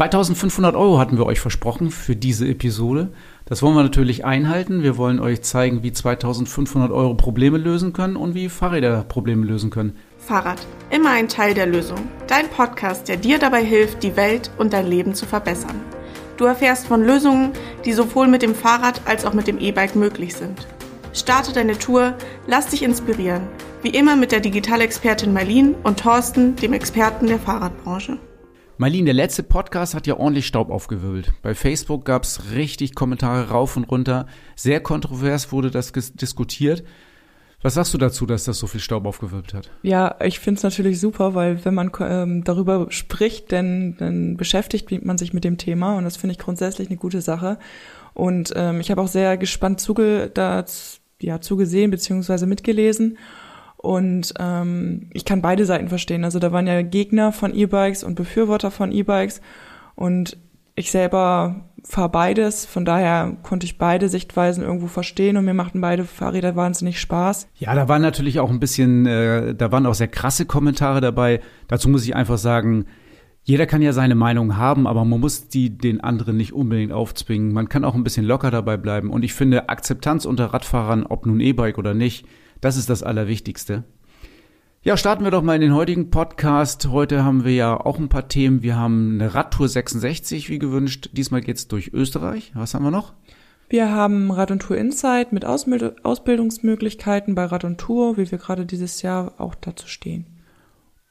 2500 Euro hatten wir euch versprochen für diese Episode. Das wollen wir natürlich einhalten. Wir wollen euch zeigen, wie 2500 Euro Probleme lösen können und wie Fahrräder Probleme lösen können. Fahrrad, immer ein Teil der Lösung. Dein Podcast, der dir dabei hilft, die Welt und dein Leben zu verbessern. Du erfährst von Lösungen, die sowohl mit dem Fahrrad als auch mit dem E-Bike möglich sind. Starte deine Tour, lass dich inspirieren. Wie immer mit der Digitalexpertin Marlene und Thorsten, dem Experten der Fahrradbranche. Marlene, der letzte Podcast hat ja ordentlich Staub aufgewirbelt. Bei Facebook gab es richtig Kommentare rauf und runter. Sehr kontrovers wurde das diskutiert. Was sagst du dazu, dass das so viel Staub aufgewirbelt hat? Ja, ich finde es natürlich super, weil wenn man ähm, darüber spricht, dann, dann beschäftigt man sich mit dem Thema und das finde ich grundsätzlich eine gute Sache. Und ähm, ich habe auch sehr gespannt zuge da, ja, zugesehen beziehungsweise mitgelesen. Und ähm, ich kann beide Seiten verstehen. Also da waren ja Gegner von E-Bikes und Befürworter von E-Bikes. Und ich selber fahre beides, von daher konnte ich beide Sichtweisen irgendwo verstehen und mir machten beide Fahrräder wahnsinnig Spaß. Ja, da waren natürlich auch ein bisschen, äh, da waren auch sehr krasse Kommentare dabei. Dazu muss ich einfach sagen, jeder kann ja seine Meinung haben, aber man muss die den anderen nicht unbedingt aufzwingen. Man kann auch ein bisschen locker dabei bleiben. Und ich finde, Akzeptanz unter Radfahrern, ob nun E-Bike oder nicht, das ist das Allerwichtigste. Ja, starten wir doch mal in den heutigen Podcast. Heute haben wir ja auch ein paar Themen. Wir haben eine Radtour 66, wie gewünscht. Diesmal geht's durch Österreich. Was haben wir noch? Wir haben Rad und Tour Insight mit Ausbildungsmöglichkeiten bei Rad und Tour, wie wir gerade dieses Jahr auch dazu stehen.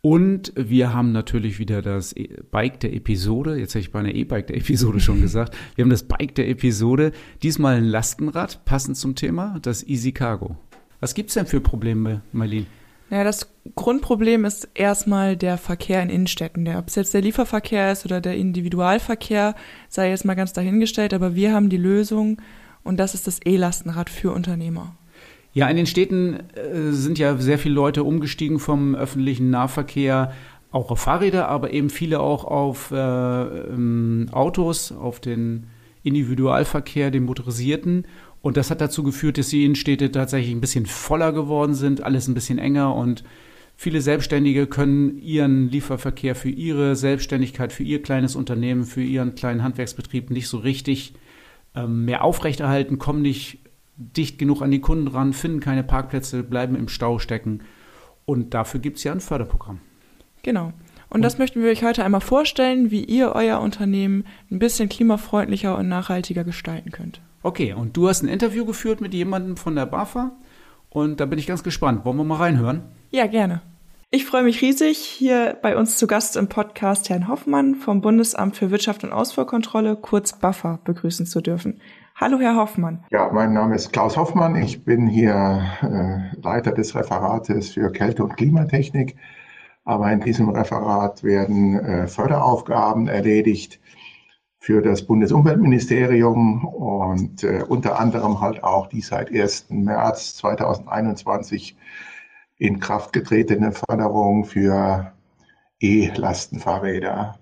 Und wir haben natürlich wieder das e- Bike der Episode. Jetzt habe ich bei einer E-Bike der Episode schon gesagt. Wir haben das Bike der Episode. Diesmal ein Lastenrad, passend zum Thema, das Easy Cargo. Was gibt's denn für Probleme, Marlene? Naja, das Grundproblem ist erstmal der Verkehr in Innenstädten. Der, ob es jetzt der Lieferverkehr ist oder der Individualverkehr, sei jetzt mal ganz dahingestellt, aber wir haben die Lösung und das ist das E-Lastenrad für Unternehmer. Ja, in den Städten äh, sind ja sehr viele Leute umgestiegen vom öffentlichen Nahverkehr auch auf Fahrräder, aber eben viele auch auf äh, ähm, Autos, auf den Individualverkehr, den motorisierten. Und das hat dazu geführt, dass die Innenstädte tatsächlich ein bisschen voller geworden sind, alles ein bisschen enger und viele Selbstständige können ihren Lieferverkehr für ihre Selbstständigkeit, für ihr kleines Unternehmen, für ihren kleinen Handwerksbetrieb nicht so richtig ähm, mehr aufrechterhalten, kommen nicht dicht genug an die Kunden ran, finden keine Parkplätze, bleiben im Stau stecken. Und dafür gibt es ja ein Förderprogramm. Genau. Und, und das möchten wir euch heute einmal vorstellen, wie ihr euer Unternehmen ein bisschen klimafreundlicher und nachhaltiger gestalten könnt. Okay, und du hast ein Interview geführt mit jemandem von der BAFA und da bin ich ganz gespannt. Wollen wir mal reinhören? Ja, gerne. Ich freue mich riesig, hier bei uns zu Gast im Podcast Herrn Hoffmann vom Bundesamt für Wirtschaft und Ausfuhrkontrolle, kurz BAFA, begrüßen zu dürfen. Hallo, Herr Hoffmann. Ja, mein Name ist Klaus Hoffmann. Ich bin hier äh, Leiter des Referates für Kälte- und Klimatechnik. Aber in diesem Referat werden äh, Förderaufgaben erledigt, für das Bundesumweltministerium und äh, unter anderem halt auch die seit 1. März 2021 in Kraft getretene Förderung für E-Lastenfahrräder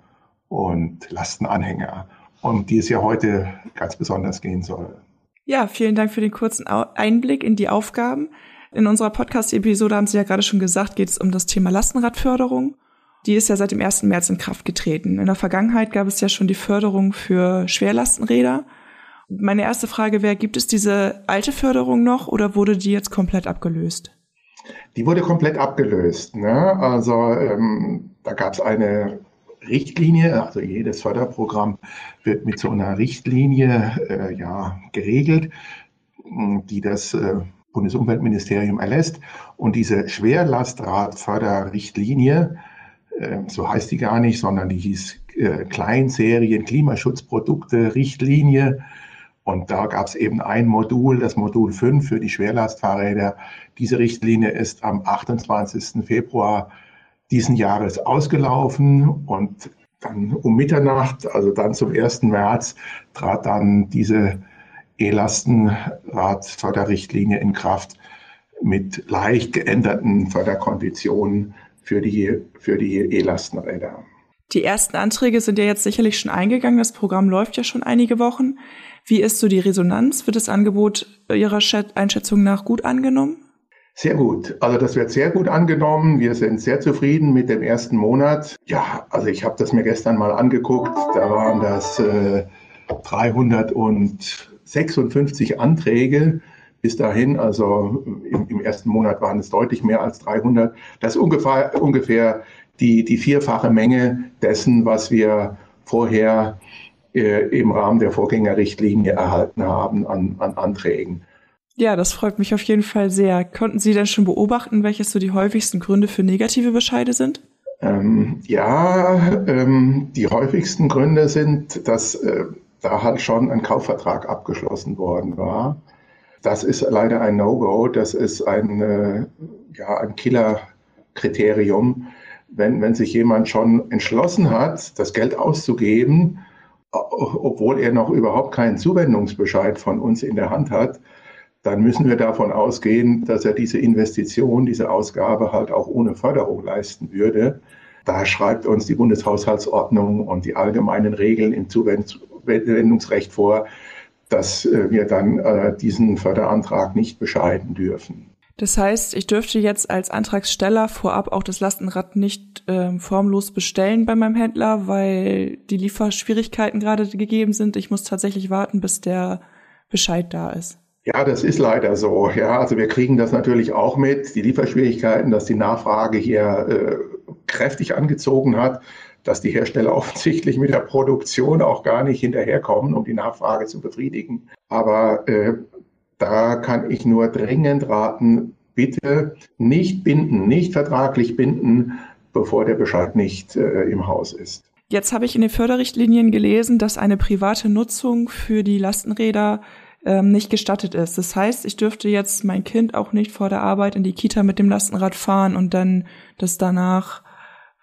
und Lastenanhänger, um die es ja heute ganz besonders gehen soll. Ja, vielen Dank für den kurzen Einblick in die Aufgaben. In unserer Podcast-Episode haben Sie ja gerade schon gesagt, geht es um das Thema Lastenradförderung. Die ist ja seit dem 1. März in Kraft getreten. In der Vergangenheit gab es ja schon die Förderung für Schwerlastenräder. Meine erste Frage wäre, gibt es diese alte Förderung noch oder wurde die jetzt komplett abgelöst? Die wurde komplett abgelöst. Ne? Also ähm, da gab es eine Richtlinie, also jedes Förderprogramm wird mit so einer Richtlinie äh, ja, geregelt, die das äh, Bundesumweltministerium erlässt. Und diese Schwerlastradförderrichtlinie so heißt die gar nicht, sondern die hieß äh, Kleinserien Klimaschutzprodukte Richtlinie. Und da gab es eben ein Modul, das Modul 5 für die Schwerlastfahrräder. Diese Richtlinie ist am 28. Februar diesen Jahres ausgelaufen und dann um Mitternacht, also dann zum 1. März, trat dann diese E-Lastenradförderrichtlinie in Kraft mit leicht geänderten Förderkonditionen für die, für die E-Lastenräder. Die ersten Anträge sind ja jetzt sicherlich schon eingegangen. Das Programm läuft ja schon einige Wochen. Wie ist so die Resonanz? Wird das Angebot Ihrer Einschätzung nach gut angenommen? Sehr gut. Also das wird sehr gut angenommen. Wir sind sehr zufrieden mit dem ersten Monat. Ja, also ich habe das mir gestern mal angeguckt. Da waren das äh, 356 Anträge bis dahin. Also im, im, ersten Monat waren es deutlich mehr als 300. Das ist ungefähr, ungefähr die, die vierfache Menge dessen, was wir vorher äh, im Rahmen der Vorgängerrichtlinie erhalten haben an, an Anträgen. Ja, das freut mich auf jeden Fall sehr. Konnten Sie denn schon beobachten, welches so die häufigsten Gründe für negative Bescheide sind? Ähm, ja, ähm, die häufigsten Gründe sind, dass äh, da halt schon ein Kaufvertrag abgeschlossen worden war. Das ist leider ein No-Go. Das ist ein, äh, ja, ein Killer-Kriterium. Wenn, wenn sich jemand schon entschlossen hat, das Geld auszugeben, obwohl er noch überhaupt keinen Zuwendungsbescheid von uns in der Hand hat, dann müssen wir davon ausgehen, dass er diese Investition, diese Ausgabe halt auch ohne Förderung leisten würde. Da schreibt uns die Bundeshaushaltsordnung und die allgemeinen Regeln im Zuwendungsrecht vor, dass äh, wir dann äh, diesen Förderantrag nicht bescheiden dürfen. Das heißt, ich dürfte jetzt als Antragsteller vorab auch das Lastenrad nicht äh, formlos bestellen bei meinem Händler, weil die Lieferschwierigkeiten gerade gegeben sind. Ich muss tatsächlich warten, bis der Bescheid da ist. Ja, das ist leider so. Ja, also wir kriegen das natürlich auch mit, die Lieferschwierigkeiten, dass die Nachfrage hier äh, kräftig angezogen hat, dass die Hersteller offensichtlich mit der Produktion auch gar nicht hinterherkommen, um die Nachfrage zu befriedigen. Aber äh, da kann ich nur dringend raten, bitte nicht binden, nicht vertraglich binden, bevor der Bescheid nicht äh, im Haus ist. Jetzt habe ich in den Förderrichtlinien gelesen, dass eine private Nutzung für die Lastenräder ähm, nicht gestattet ist. Das heißt, ich dürfte jetzt mein Kind auch nicht vor der Arbeit in die Kita mit dem Lastenrad fahren und dann das danach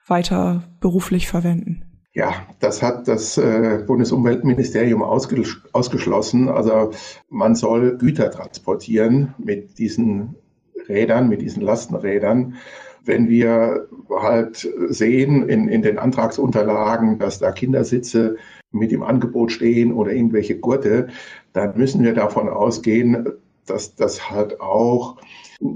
weiter beruflich verwenden. Ja, das hat das äh, Bundesumweltministerium ausges ausgeschlossen. Also man soll Güter transportieren mit diesen Rädern, mit diesen Lastenrädern. Wenn wir halt sehen in, in den Antragsunterlagen, dass da Kindersitze mit im Angebot stehen oder irgendwelche Gurte, dann müssen wir davon ausgehen, dass das halt auch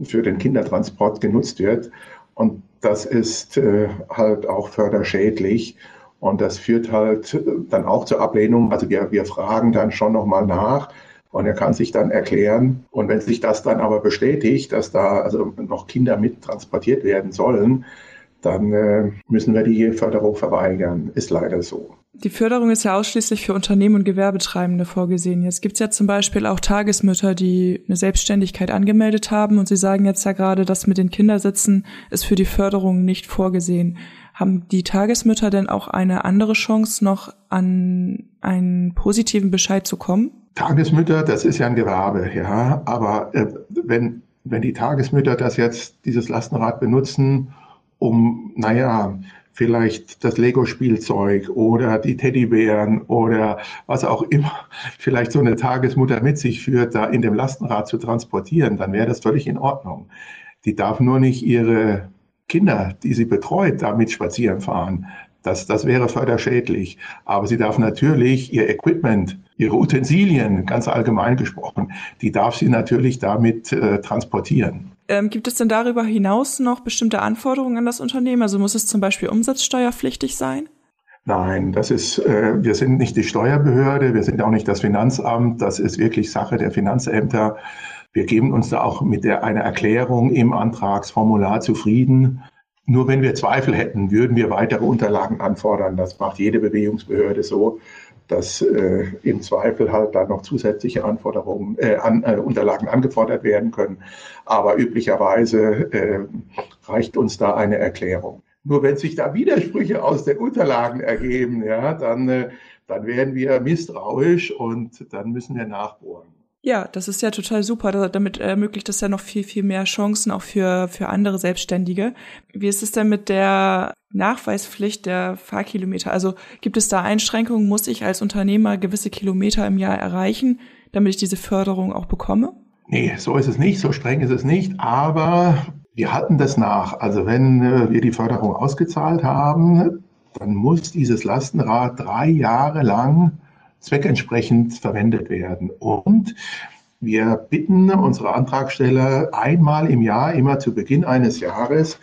für den Kindertransport genutzt wird. Und das ist äh, halt auch förderschädlich. Und das führt halt dann auch zur Ablehnung. Also wir, wir fragen dann schon nochmal nach und er kann sich dann erklären. Und wenn sich das dann aber bestätigt, dass da also noch Kinder mit transportiert werden sollen, dann äh, müssen wir die Förderung verweigern. Ist leider so. Die Förderung ist ja ausschließlich für Unternehmen und Gewerbetreibende vorgesehen. Jetzt gibt es ja zum Beispiel auch Tagesmütter, die eine Selbstständigkeit angemeldet haben und Sie sagen jetzt ja gerade, dass mit den Kindersitzen ist für die Förderung nicht vorgesehen. Haben die Tagesmütter denn auch eine andere Chance, noch an einen positiven Bescheid zu kommen? Tagesmütter, das ist ja ein Gewerbe, ja. Aber äh, wenn, wenn die Tagesmütter das jetzt, dieses Lastenrad benutzen, um, naja, vielleicht das Lego-Spielzeug oder die Teddybären oder was auch immer vielleicht so eine Tagesmutter mit sich führt, da in dem Lastenrad zu transportieren, dann wäre das völlig in Ordnung. Die darf nur nicht ihre Kinder, die sie betreut, damit spazieren fahren. Das, das wäre förderschädlich. Aber sie darf natürlich ihr Equipment, ihre Utensilien, ganz allgemein gesprochen, die darf sie natürlich damit äh, transportieren. Ähm, gibt es denn darüber hinaus noch bestimmte Anforderungen an das Unternehmen? Also muss es zum Beispiel umsatzsteuerpflichtig sein? Nein, das ist, äh, wir sind nicht die Steuerbehörde, wir sind auch nicht das Finanzamt, das ist wirklich Sache der Finanzämter. Wir geben uns da auch mit der, einer Erklärung im Antragsformular zufrieden. Nur wenn wir Zweifel hätten, würden wir weitere Unterlagen anfordern. Das macht jede Bewegungsbehörde so, dass äh, im Zweifel halt dann noch zusätzliche Anforderungen, äh, an, äh, Unterlagen angefordert werden können. Aber üblicherweise äh, reicht uns da eine Erklärung. Nur wenn sich da Widersprüche aus den Unterlagen ergeben, ja, dann, äh, dann werden wir misstrauisch und dann müssen wir nachbohren. Ja, das ist ja total super. Damit ermöglicht das ja noch viel, viel mehr Chancen auch für, für andere Selbstständige. Wie ist es denn mit der Nachweispflicht der Fahrkilometer? Also gibt es da Einschränkungen? Muss ich als Unternehmer gewisse Kilometer im Jahr erreichen, damit ich diese Förderung auch bekomme? Nee, so ist es nicht, so streng ist es nicht, aber wir halten das nach. Also wenn äh, wir die Förderung ausgezahlt haben, dann muss dieses Lastenrad drei Jahre lang zweckentsprechend verwendet werden. Und Wir bitten unsere Antragsteller einmal im Jahr, immer zu Beginn eines Jahres,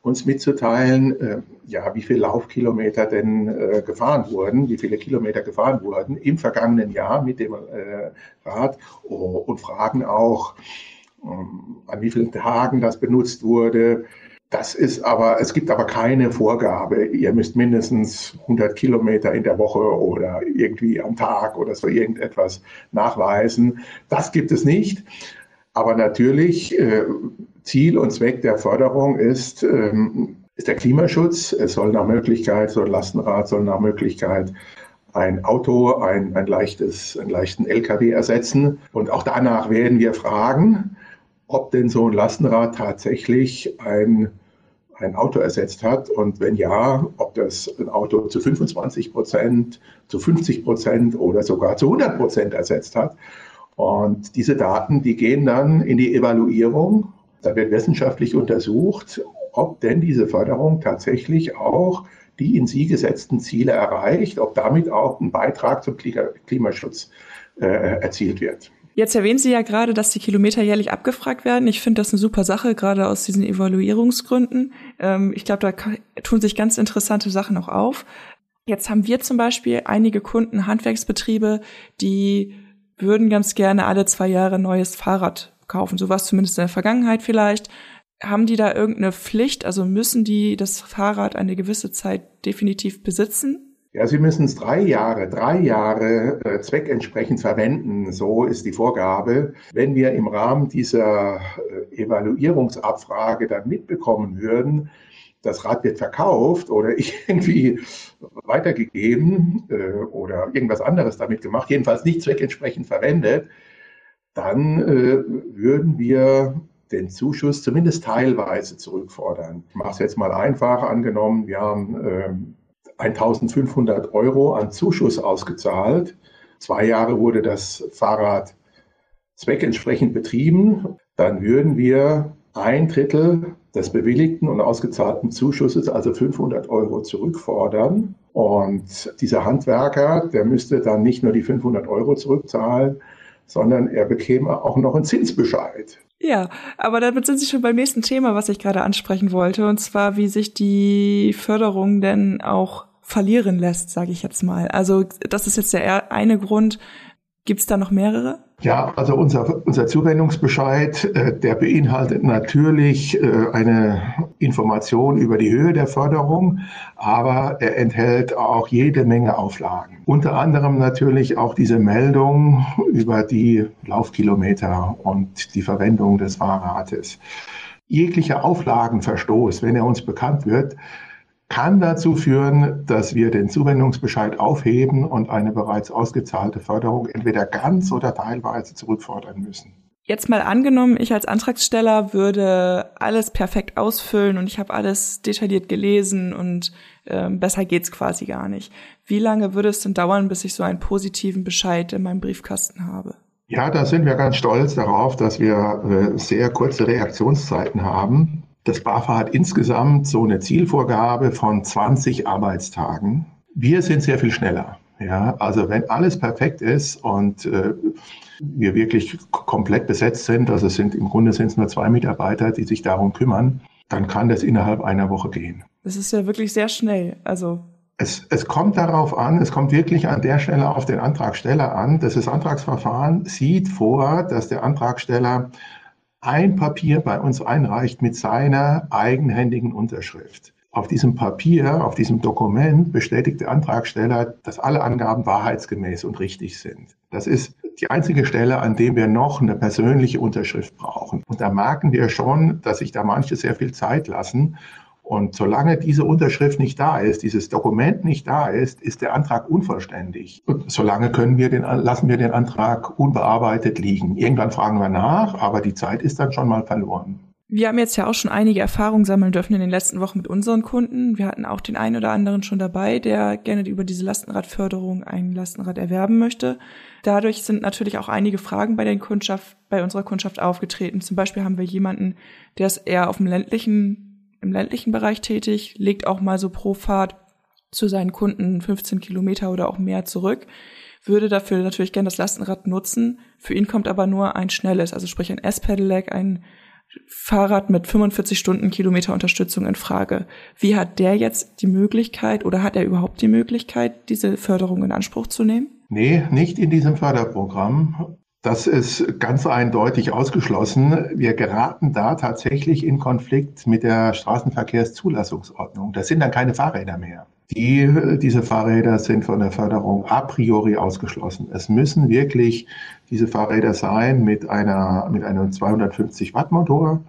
uns mitzuteilen, äh, ja, wie viele Laufkilometer denn äh, gefahren wurden, wie viele Kilometer gefahren wurden im vergangenen Jahr mit dem äh, Rad oh, und fragen auch, ähm, an wie vielen Tagen das benutzt wurde. Das ist aber, es gibt aber keine Vorgabe. Ihr müsst mindestens 100 Kilometer in der Woche oder irgendwie am Tag oder so irgendetwas nachweisen. Das gibt es nicht. Aber natürlich, äh, Ziel und Zweck der Förderung ist, ähm, ist der Klimaschutz. Es soll nach Möglichkeit, so ein Lastenrad soll nach Möglichkeit ein Auto, ein, ein leichtes, einen leichten LKW ersetzen. Und auch danach werden wir fragen, ob denn so ein Lastenrad tatsächlich ein, ein Auto ersetzt hat und wenn ja, ob das ein Auto zu 25 Prozent, zu 50 Prozent oder sogar zu 100 Prozent ersetzt hat. Und diese Daten, die gehen dann in die Evaluierung. Da wird wissenschaftlich untersucht, ob denn diese Förderung tatsächlich auch die in sie gesetzten Ziele erreicht, ob damit auch ein Beitrag zum Klimaschutz äh, erzielt wird. Jetzt erwähnen Sie ja gerade, dass die Kilometer jährlich abgefragt werden. Ich finde das eine super Sache, gerade aus diesen Evaluierungsgründen. Ähm, ich glaube, da tun sich ganz interessante Sachen auch auf. Jetzt haben wir zum Beispiel einige Kunden, Handwerksbetriebe, die würden ganz gerne alle zwei Jahre ein neues Fahrrad kaufen. So war es zumindest in der Vergangenheit vielleicht. Haben die da irgendeine Pflicht? Also müssen die das Fahrrad eine gewisse Zeit definitiv besitzen? Ja, Sie müssen es drei Jahre, drei Jahre äh, zweckentsprechend verwenden. So ist die Vorgabe. Wenn wir im Rahmen dieser äh, Evaluierungsabfrage dann mitbekommen würden, das Rad wird verkauft oder irgendwie weitergegeben äh, oder irgendwas anderes damit gemacht, jedenfalls nicht zweckentsprechend verwendet, dann äh, würden wir den Zuschuss zumindest teilweise zurückfordern. Ich mache es jetzt mal einfach. Angenommen, wir haben äh, 1500 Euro an Zuschuss ausgezahlt. Zwei Jahre wurde das Fahrrad zweckentsprechend betrieben. Dann würden wir ein Drittel des bewilligten und ausgezahlten Zuschusses, also 500 Euro, zurückfordern. Und dieser Handwerker, der müsste dann nicht nur die 500 Euro zurückzahlen, sondern er bekäme auch noch einen Zinsbescheid. Ja, aber damit sind Sie schon beim nächsten Thema, was ich gerade ansprechen wollte, und zwar, wie sich die Förderung denn auch verlieren lässt, sage ich jetzt mal. Also das ist jetzt der eine Grund. Gibt es da noch mehrere? Ja, also unser, unser Zuwendungsbescheid, äh, der beinhaltet natürlich äh, eine Information über die Höhe der Förderung, aber er enthält auch jede Menge Auflagen. Unter anderem natürlich auch diese Meldung über die Laufkilometer und die Verwendung des Fahrrades. Jeglicher Auflagenverstoß, wenn er uns bekannt wird, kann dazu führen, dass wir den Zuwendungsbescheid aufheben und eine bereits ausgezahlte Förderung entweder ganz oder teilweise zurückfordern müssen. Jetzt mal angenommen, ich als Antragsteller würde alles perfekt ausfüllen und ich habe alles detailliert gelesen und äh, besser geht's quasi gar nicht. Wie lange würde es denn dauern, bis ich so einen positiven Bescheid in meinem Briefkasten habe? Ja, da sind wir ganz stolz darauf, dass wir äh, sehr kurze Reaktionszeiten haben. Das BAFA hat insgesamt so eine Zielvorgabe von 20 Arbeitstagen. Wir sind sehr viel schneller. Ja, also wenn alles perfekt ist und äh, wir wirklich komplett besetzt sind, also es sind im Grunde sind es nur zwei Mitarbeiter, die sich darum kümmern, dann kann das innerhalb einer Woche gehen. Das ist ja wirklich sehr schnell. Also es, es kommt darauf an, es kommt wirklich an der Stelle auf den Antragsteller an. dass Das Antragsverfahren sieht vor, dass der Antragsteller ein Papier bei uns einreicht mit seiner eigenhändigen Unterschrift. Auf diesem Papier, auf diesem Dokument bestätigt der Antragsteller, dass alle Angaben wahrheitsgemäß und richtig sind. Das ist die einzige Stelle, an dem wir noch eine persönliche Unterschrift brauchen. Und da merken wir schon, dass sich da manche sehr viel Zeit lassen und solange diese Unterschrift nicht da ist, dieses Dokument nicht da ist, ist der Antrag unvollständig. Und solange können wir den, lassen wir den Antrag unbearbeitet liegen. Irgendwann fragen wir nach, aber die Zeit ist dann schon mal verloren. Wir haben jetzt ja auch schon einige Erfahrungen sammeln dürfen in den letzten Wochen mit unseren Kunden. Wir hatten auch den einen oder anderen schon dabei, der gerne über diese Lastenradförderung ein Lastenrad erwerben möchte. Dadurch sind natürlich auch einige Fragen bei der Kundschaft, bei unserer Kundschaft aufgetreten. Zum Beispiel haben wir jemanden, der ist eher auf dem ländlichen im ländlichen Bereich tätig, legt auch mal so pro Fahrt zu seinen Kunden 15 Kilometer oder auch mehr zurück, würde dafür natürlich gerne das Lastenrad nutzen. Für ihn kommt aber nur ein schnelles, also sprich ein S-Pedelec, ein Fahrrad mit 45 Stunden Kilometer Unterstützung in Frage. Wie hat der jetzt die Möglichkeit oder hat er überhaupt die Möglichkeit, diese Förderung in Anspruch zu nehmen? Nee, nicht in diesem Förderprogramm. Das ist ganz eindeutig ausgeschlossen. Wir geraten da tatsächlich in Konflikt mit der Straßenverkehrszulassungsordnung. Das sind dann keine Fahrräder mehr. Die, diese Fahrräder sind von der Förderung a priori ausgeschlossen. Es müssen wirklich diese Fahrräder sein mit einer, mit einem 250 Watt Motor,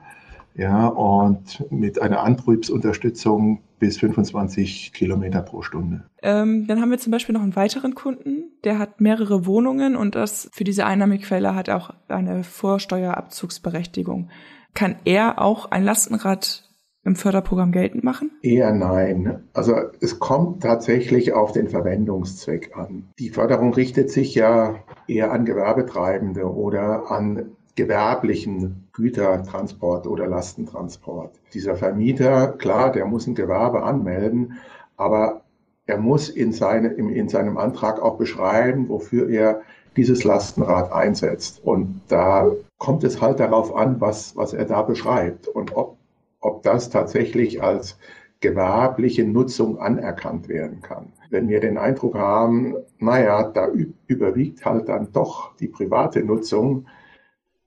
ja, und mit einer Antriebsunterstützung bis 25 Kilometer pro Stunde. Ähm, dann haben wir zum Beispiel noch einen weiteren Kunden, der hat mehrere Wohnungen und das für diese Einnahmequelle hat auch eine Vorsteuerabzugsberechtigung. Kann er auch ein Lastenrad im Förderprogramm geltend machen? Eher nein. Also es kommt tatsächlich auf den Verwendungszweck an. Die Förderung richtet sich ja eher an Gewerbetreibende oder an gewerblichen Gütertransport oder Lastentransport. Dieser Vermieter, klar, der muss ein Gewerbe anmelden, aber er muss in, seine, in seinem Antrag auch beschreiben, wofür er dieses Lastenrad einsetzt. Und da kommt es halt darauf an, was, was er da beschreibt und ob ob das tatsächlich als gewerbliche Nutzung anerkannt werden kann. Wenn wir den Eindruck haben, naja, da überwiegt halt dann doch die private Nutzung,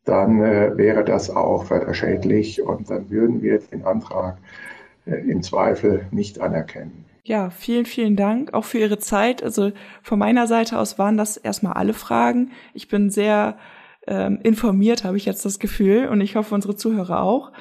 dann äh, wäre das auch förderschädlich und dann würden wir den Antrag äh, im Zweifel nicht anerkennen. Ja, vielen, vielen Dank auch für Ihre Zeit. Also von meiner Seite aus waren das erstmal alle Fragen. Ich bin sehr ähm, informiert, habe ich jetzt das Gefühl, und ich hoffe, unsere Zuhörer auch.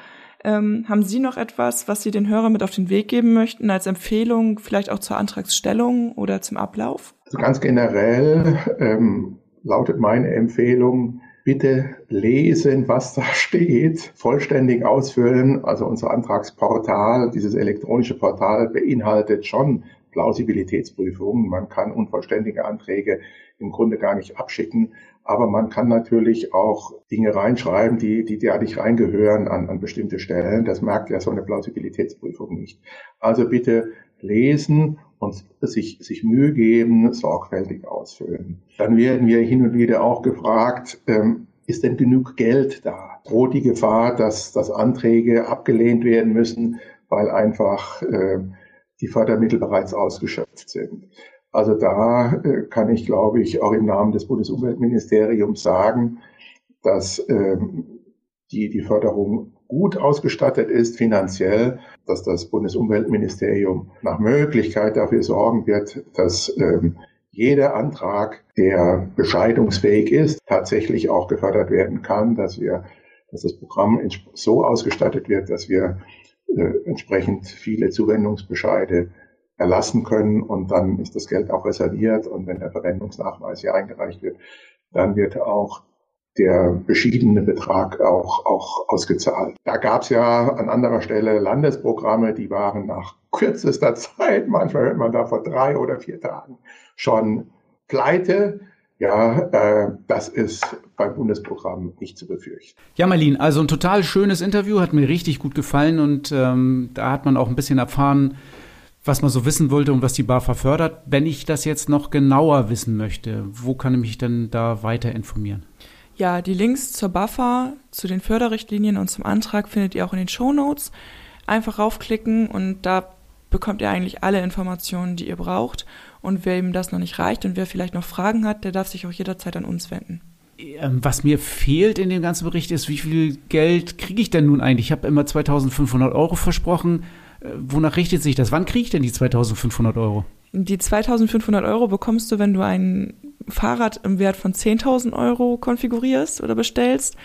Ähm, haben Sie noch etwas, was Sie den Hörern mit auf den Weg geben möchten, als Empfehlung, vielleicht auch zur Antragsstellung oder zum Ablauf? Also ganz generell ähm, lautet meine Empfehlung, bitte lesen, was da steht, vollständig ausfüllen. Also unser Antragsportal, dieses elektronische Portal beinhaltet schon Plausibilitätsprüfungen. Man kann unvollständige Anträge im Grunde gar nicht abschicken. Aber man kann natürlich auch Dinge reinschreiben, die, die da nicht reingehören an, an bestimmte Stellen. Das merkt ja so eine Plausibilitätsprüfung nicht. Also bitte lesen und sich, sich Mühe geben, sorgfältig ausfüllen. Dann werden wir hin und wieder auch gefragt, ähm, ist denn genug Geld da? Droht die Gefahr, dass, dass Anträge abgelehnt werden müssen, weil einfach äh, die Fördermittel bereits ausgeschöpft sind? Also da äh, kann ich, glaube ich, auch im Namen des Bundesumweltministeriums sagen, dass ähm, die, die Förderung gut ausgestattet ist finanziell, dass das Bundesumweltministerium nach Möglichkeit dafür sorgen wird, dass ähm, jeder Antrag, der bescheidungsfähig ist, tatsächlich auch gefördert werden kann, dass wir, dass das Programm so ausgestattet wird, dass wir äh, entsprechend viele Zuwendungsbescheide erlassen können und dann ist das Geld auch reserviert und wenn der Verwendungsnachweis hier eingereicht wird, dann wird auch der beschiedene Betrag auch, auch ausgezahlt. Da gab es ja an anderer Stelle Landesprogramme, die waren nach kürzester Zeit, manchmal hört man da vor drei oder vier Tagen schon pleite. Ja, äh, das ist beim Bundesprogramm nicht zu befürchten. Ja, Marlene, also ein total schönes Interview, hat mir richtig gut gefallen und ähm, da hat man auch ein bisschen erfahren, was man so wissen wollte und was die BAFA fördert. Wenn ich das jetzt noch genauer wissen möchte, wo kann ich mich denn da weiter informieren? Ja, die Links zur BAFA, zu den Förderrichtlinien und zum Antrag findet ihr auch in den Show Notes. Einfach raufklicken und da bekommt ihr eigentlich alle Informationen, die ihr braucht. Und wer ihm das noch nicht reicht und wer vielleicht noch Fragen hat, der darf sich auch jederzeit an uns wenden. Ähm, was mir fehlt in dem ganzen Bericht ist, wie viel Geld kriege ich denn nun eigentlich? Ich habe immer 2500 Euro versprochen. Äh, wonach richtet sich das? Wann kriege ich denn die 2500 Euro? Die 2500 Euro bekommst du, wenn du ein Fahrrad im Wert von 10.000 Euro konfigurierst oder bestellst.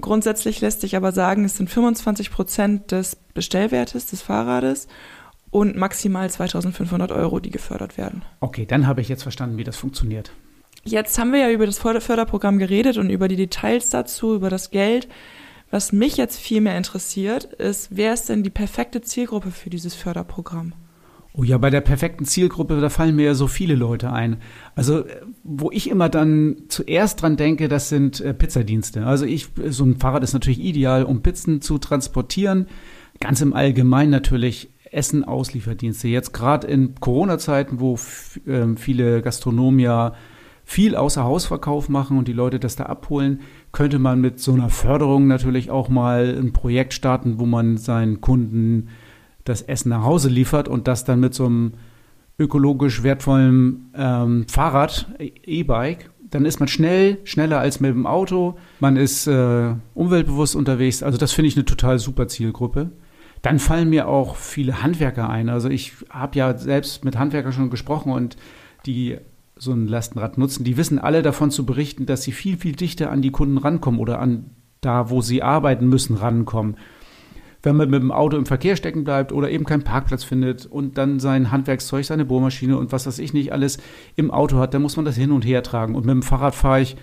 Grundsätzlich lässt sich aber sagen, es sind 25 Prozent des Bestellwertes des Fahrrades und maximal 2500 Euro, die gefördert werden. Okay, dann habe ich jetzt verstanden, wie das funktioniert. Jetzt haben wir ja über das Förderprogramm geredet und über die Details dazu, über das Geld. Was mich jetzt viel mehr interessiert, ist, wer ist denn die perfekte Zielgruppe für dieses Förderprogramm? Oh ja, bei der perfekten Zielgruppe, da fallen mir ja so viele Leute ein. Also, wo ich immer dann zuerst dran denke, das sind äh, Pizzadienste. Also ich, so ein Fahrrad ist natürlich ideal, um Pizzen zu transportieren. Ganz im Allgemeinen natürlich Essen-Auslieferdienste. Jetzt gerade in Corona-Zeiten, wo ähm, viele Gastronomen ja viel außer Hausverkauf machen und die Leute das da abholen, könnte man mit so einer Förderung natürlich auch mal ein Projekt starten, wo man seinen Kunden das Essen nach Hause liefert und das dann mit so einem ökologisch wertvollen ähm, Fahrrad, E-Bike, dann ist man schnell, schneller als mit dem Auto. Man ist äh, umweltbewusst unterwegs. Also das finde ich eine total super Zielgruppe. Dann fallen mir auch viele Handwerker ein. Also ich habe ja selbst mit Handwerkern schon gesprochen und die so ein Lastenrad nutzen, die wissen alle davon zu berichten, dass sie viel, viel dichter an die Kunden rankommen oder an da, wo sie arbeiten müssen, rankommen wenn man mit dem Auto im Verkehr stecken bleibt oder eben keinen Parkplatz findet und dann sein Handwerkszeug, seine Bohrmaschine und was weiß ich nicht alles im Auto hat, dann muss man das hin und her tragen. Und mit dem Fahrrad fahre ich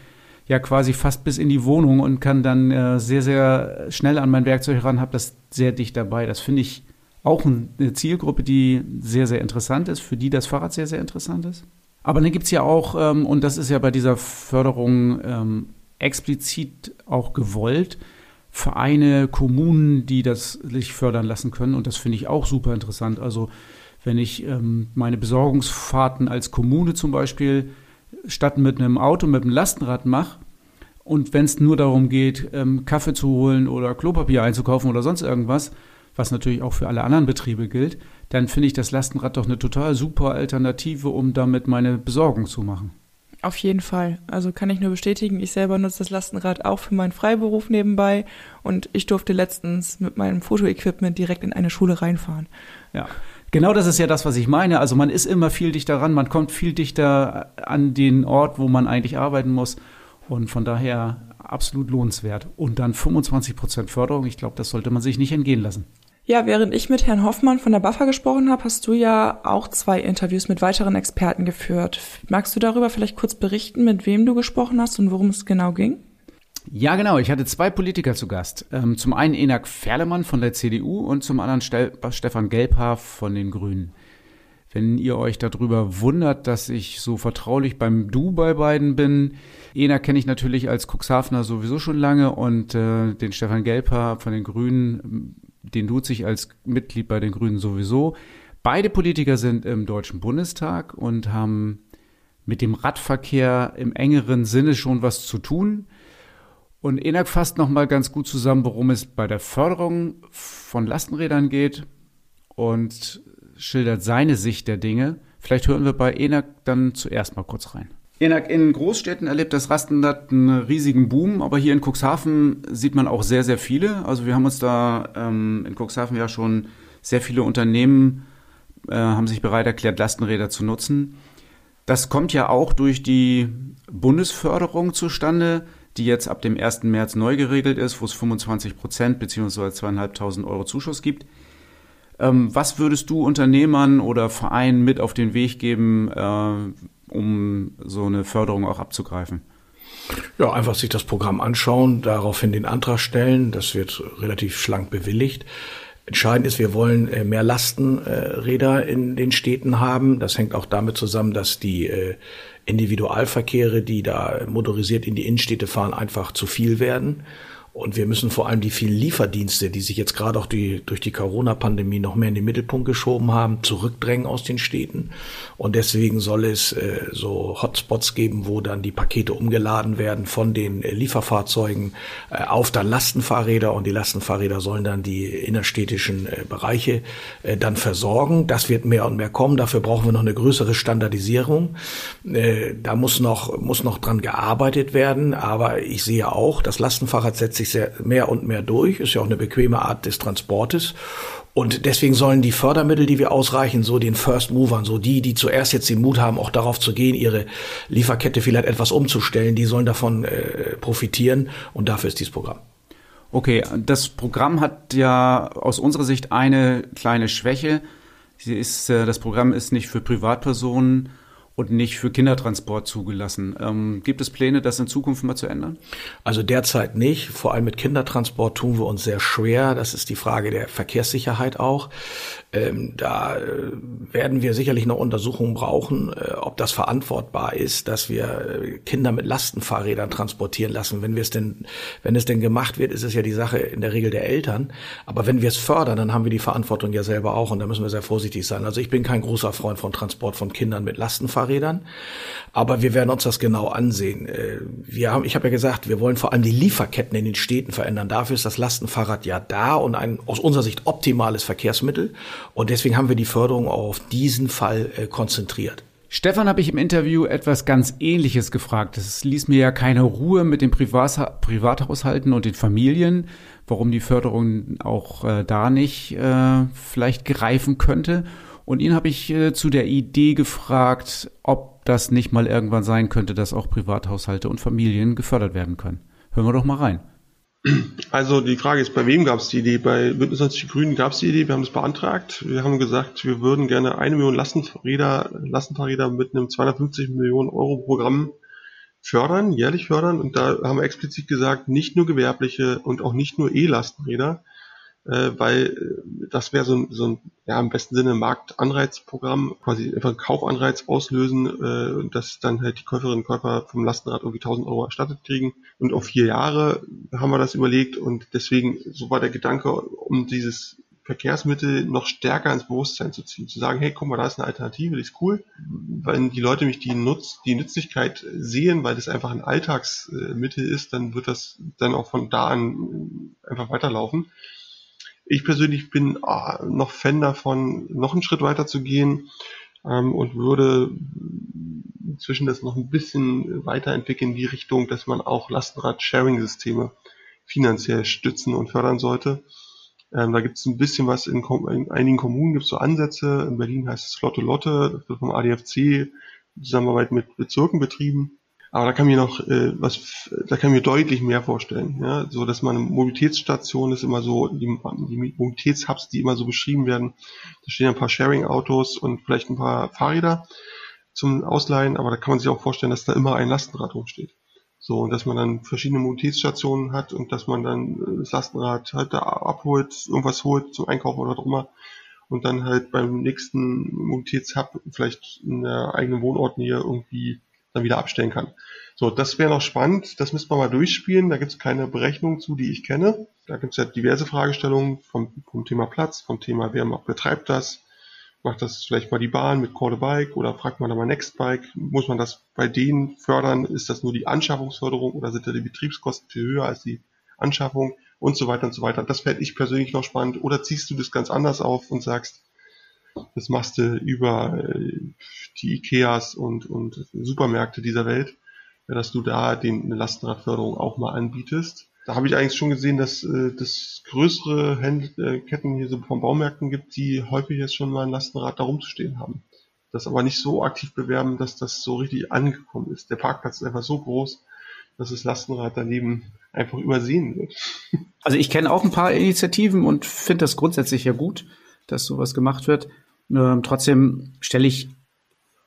ja quasi fast bis in die Wohnung und kann dann äh, sehr, sehr schnell an mein Werkzeug ran, habe das sehr dicht dabei. Das finde ich auch eine Zielgruppe, die sehr, sehr interessant ist, für die das Fahrrad sehr, sehr interessant ist. Aber dann gibt es ja auch, ähm, und das ist ja bei dieser Förderung ähm, explizit auch gewollt, Vereine, Kommunen, die das sich fördern lassen können. Und das finde ich auch super interessant. Also wenn ich ähm, meine Besorgungsfahrten als Kommune zum Beispiel statt mit einem Auto, mit einem Lastenrad mache, und wenn es nur darum geht, ähm, Kaffee zu holen oder Klopapier einzukaufen oder sonst irgendwas, was natürlich auch für alle anderen Betriebe gilt, dann finde ich das Lastenrad doch eine total super Alternative, um damit meine Besorgung zu machen. Auf jeden Fall. Also kann ich nur bestätigen, ich selber nutze das Lastenrad auch für meinen Freiberuf nebenbei und ich durfte letztens mit meinem Fotoequipment direkt in eine Schule reinfahren. Ja. Genau das ist ja das, was ich meine. Also man ist immer viel dichter ran, man kommt viel dichter an den Ort, wo man eigentlich arbeiten muss. Und von daher absolut lohnenswert. Und dann 25 Prozent Förderung, ich glaube, das sollte man sich nicht entgehen lassen. Ja, während ich mit Herrn Hoffmann von der BAFA gesprochen habe, hast du ja auch zwei Interviews mit weiteren Experten geführt. Magst du darüber vielleicht kurz berichten, mit wem du gesprochen hast und worum es genau ging? Ja, genau. Ich hatte zwei Politiker zu Gast. Ähm, zum einen Enak Ferlemann von der CDU und zum anderen Stefan Gelbhaar von den Grünen. Wenn ihr euch darüber wundert, dass ich so vertraulich beim Du bei beiden bin, Enak kenne ich natürlich als Cuxhavener sowieso schon lange und äh, den Stefan Gelbhaar von den Grünen den tut sich als Mitglied bei den Grünen sowieso. Beide Politiker sind im Deutschen Bundestag und haben mit dem Radverkehr im engeren Sinne schon was zu tun. Und Enak fasst nochmal ganz gut zusammen, worum es bei der Förderung von Lastenrädern geht und schildert seine Sicht der Dinge. Vielleicht hören wir bei Enak dann zuerst mal kurz rein. In Großstädten erlebt das Rastenrad einen riesigen Boom, aber hier in Cuxhaven sieht man auch sehr, sehr viele. Also wir haben uns da ähm, in Cuxhaven ja schon sehr viele Unternehmen äh, haben sich bereit erklärt, Lastenräder zu nutzen. Das kommt ja auch durch die Bundesförderung zustande, die jetzt ab dem 1. März neu geregelt ist, wo es 25 Prozent bzw. zweieinhalbtausend Euro Zuschuss gibt. Ähm, was würdest du Unternehmern oder Vereinen mit auf den Weg geben, äh, um so eine Förderung auch abzugreifen? Ja, einfach sich das Programm anschauen, daraufhin den Antrag stellen. Das wird relativ schlank bewilligt. Entscheidend ist, wir wollen äh, mehr Lastenräder in den Städten haben. Das hängt auch damit zusammen, dass die äh, Individualverkehre, die da motorisiert in die Innenstädte fahren, einfach zu viel werden. Und wir müssen vor allem die vielen Lieferdienste, die sich jetzt gerade auch die, durch die Corona-Pandemie noch mehr in den Mittelpunkt geschoben haben, zurückdrängen aus den Städten. Und deswegen soll es äh, so Hotspots geben, wo dann die Pakete umgeladen werden von den äh, Lieferfahrzeugen äh, auf dann Lastenfahrräder und die Lastenfahrräder sollen dann die innerstädtischen äh, Bereiche äh, dann versorgen. Das wird mehr und mehr kommen. Dafür brauchen wir noch eine größere Standardisierung. Äh, da muss noch, muss noch dran gearbeitet werden. Aber ich sehe auch, das Lastenfahrrad setzt sich sehr, mehr und mehr durch. Ist ja auch eine bequeme Art des Transportes. Und deswegen sollen die Fördermittel, die wir ausreichen, so den First Movern, so die, die zuerst jetzt den Mut haben, auch darauf zu gehen, ihre Lieferkette vielleicht etwas umzustellen, die sollen davon äh, profitieren. Und dafür ist dieses Programm. Okay, das Programm hat ja aus unserer Sicht eine kleine Schwäche. Sie ist, äh, das Programm ist nicht für Privatpersonen und nicht für Kindertransport zugelassen. Ähm, gibt es Pläne, das in Zukunft mal zu ändern? Also derzeit nicht. Vor allem mit Kindertransport tun wir uns sehr schwer. Das ist die Frage der Verkehrssicherheit auch. Ähm, da äh, werden wir sicherlich noch Untersuchungen brauchen, äh, ob das verantwortbar ist, dass wir äh, Kinder mit Lastenfahrrädern transportieren lassen. Wenn wir es denn, wenn es denn gemacht wird, ist es ja die Sache in der Regel der Eltern. Aber wenn wir es fördern, dann haben wir die Verantwortung ja selber auch und da müssen wir sehr vorsichtig sein. Also ich bin kein großer Freund von Transport von Kindern mit Lastenfahrrädern. Fahrrädern. Aber wir werden uns das genau ansehen. Äh, wir haben, ich habe ja gesagt, wir wollen vor allem die Lieferketten in den Städten verändern. Dafür ist das Lastenfahrrad ja da und ein aus unserer Sicht optimales Verkehrsmittel. Und deswegen haben wir die Förderung auf diesen Fall äh, konzentriert. Stefan habe ich im Interview etwas ganz Ähnliches gefragt. Es ließ mir ja keine Ruhe mit den Privat Privathaushalten und den Familien, warum die Förderung auch äh, da nicht äh, vielleicht greifen könnte. Und ihn habe ich zu der Idee gefragt, ob das nicht mal irgendwann sein könnte, dass auch Privathaushalte und Familien gefördert werden können. Hören wir doch mal rein. Also die Frage ist, bei wem gab es die Idee? Bei Bündnis 90 Grünen gab es die Idee, wir haben das beantragt. Wir haben gesagt, wir würden gerne eine Million Lastenräder, Lastenfahrräder mit einem 250 Millionen Euro Programm fördern, jährlich fördern. Und da haben wir explizit gesagt, nicht nur gewerbliche und auch nicht nur E-Lastenräder, äh, weil äh, das wäre so ein, so ein, ja, im besten Sinne Marktanreizprogramm, quasi einfach einen Kaufanreiz auslösen, äh, dass dann halt die Käuferinnen und Käufer vom Lastenrad irgendwie 1000 Euro erstattet kriegen. Und auf vier Jahre haben wir das überlegt und deswegen, so war der Gedanke, um dieses Verkehrsmittel noch stärker ins Bewusstsein zu ziehen. Zu sagen, hey, guck mal, da ist eine Alternative, die ist cool. Wenn die Leute mich die, Nutz, die Nützlichkeit sehen, weil das einfach ein Alltagsmittel ist, dann wird das dann auch von da an einfach weiterlaufen. Ich persönlich bin ah, noch Fan davon, noch einen Schritt weiter zu gehen ähm, und würde inzwischen das noch ein bisschen weiterentwickeln in die Richtung, dass man auch Lastenrad-Sharing-Systeme finanziell stützen und fördern sollte. Ähm, da gibt es ein bisschen was in, in einigen Kommunen, gibt es so Ansätze. In Berlin heißt es Lotte Lotte, das wird vom ADFC Zusammenarbeit mit Bezirken betrieben. Aber da kann mir noch äh, was, da kann mir deutlich mehr vorstellen. Ja? So dass man Mobilitätsstation ist immer so, die, die Mobilitätshubs, die immer so beschrieben werden, da stehen ein paar Sharing-Autos und vielleicht ein paar Fahrräder zum Ausleihen, aber da kann man sich auch vorstellen, dass da immer ein Lastenrad rumsteht. So, und dass man dann verschiedene Mobilitätsstationen hat und dass man dann äh, das Lastenrad halt da abholt, irgendwas holt zum Einkaufen oder immer und dann halt beim nächsten Mobilitätshub vielleicht in der eigenen Wohnort hier irgendwie dann wieder abstellen kann. So, das wäre noch spannend. Das müsste man mal durchspielen. Da gibt es keine Berechnung zu, die ich kenne. Da gibt es ja diverse Fragestellungen vom, vom Thema Platz, vom Thema, wer betreibt das. Macht das vielleicht mal die Bahn mit Call a Bike oder fragt man da mal Nextbike? Muss man das bei denen fördern? Ist das nur die Anschaffungsförderung oder sind da die Betriebskosten viel höher als die Anschaffung und so weiter und so weiter? Das fände ich persönlich noch spannend. Oder ziehst du das ganz anders auf und sagst, das machst du über äh, die Ikeas und, und Supermärkte dieser Welt, dass du da den, eine Lastenradförderung auch mal anbietest. Da habe ich eigentlich schon gesehen, dass äh, das größere Händlerketten hier so von Baumärkten gibt, die häufig jetzt schon mal ein Lastenrad da rumzustehen haben. Das aber nicht so aktiv bewerben, dass das so richtig angekommen ist. Der Parkplatz ist einfach so groß, dass das Lastenrad daneben einfach übersehen wird. Also ich kenne auch ein paar Initiativen und finde das grundsätzlich ja gut, dass sowas gemacht wird. Ähm, trotzdem stelle ich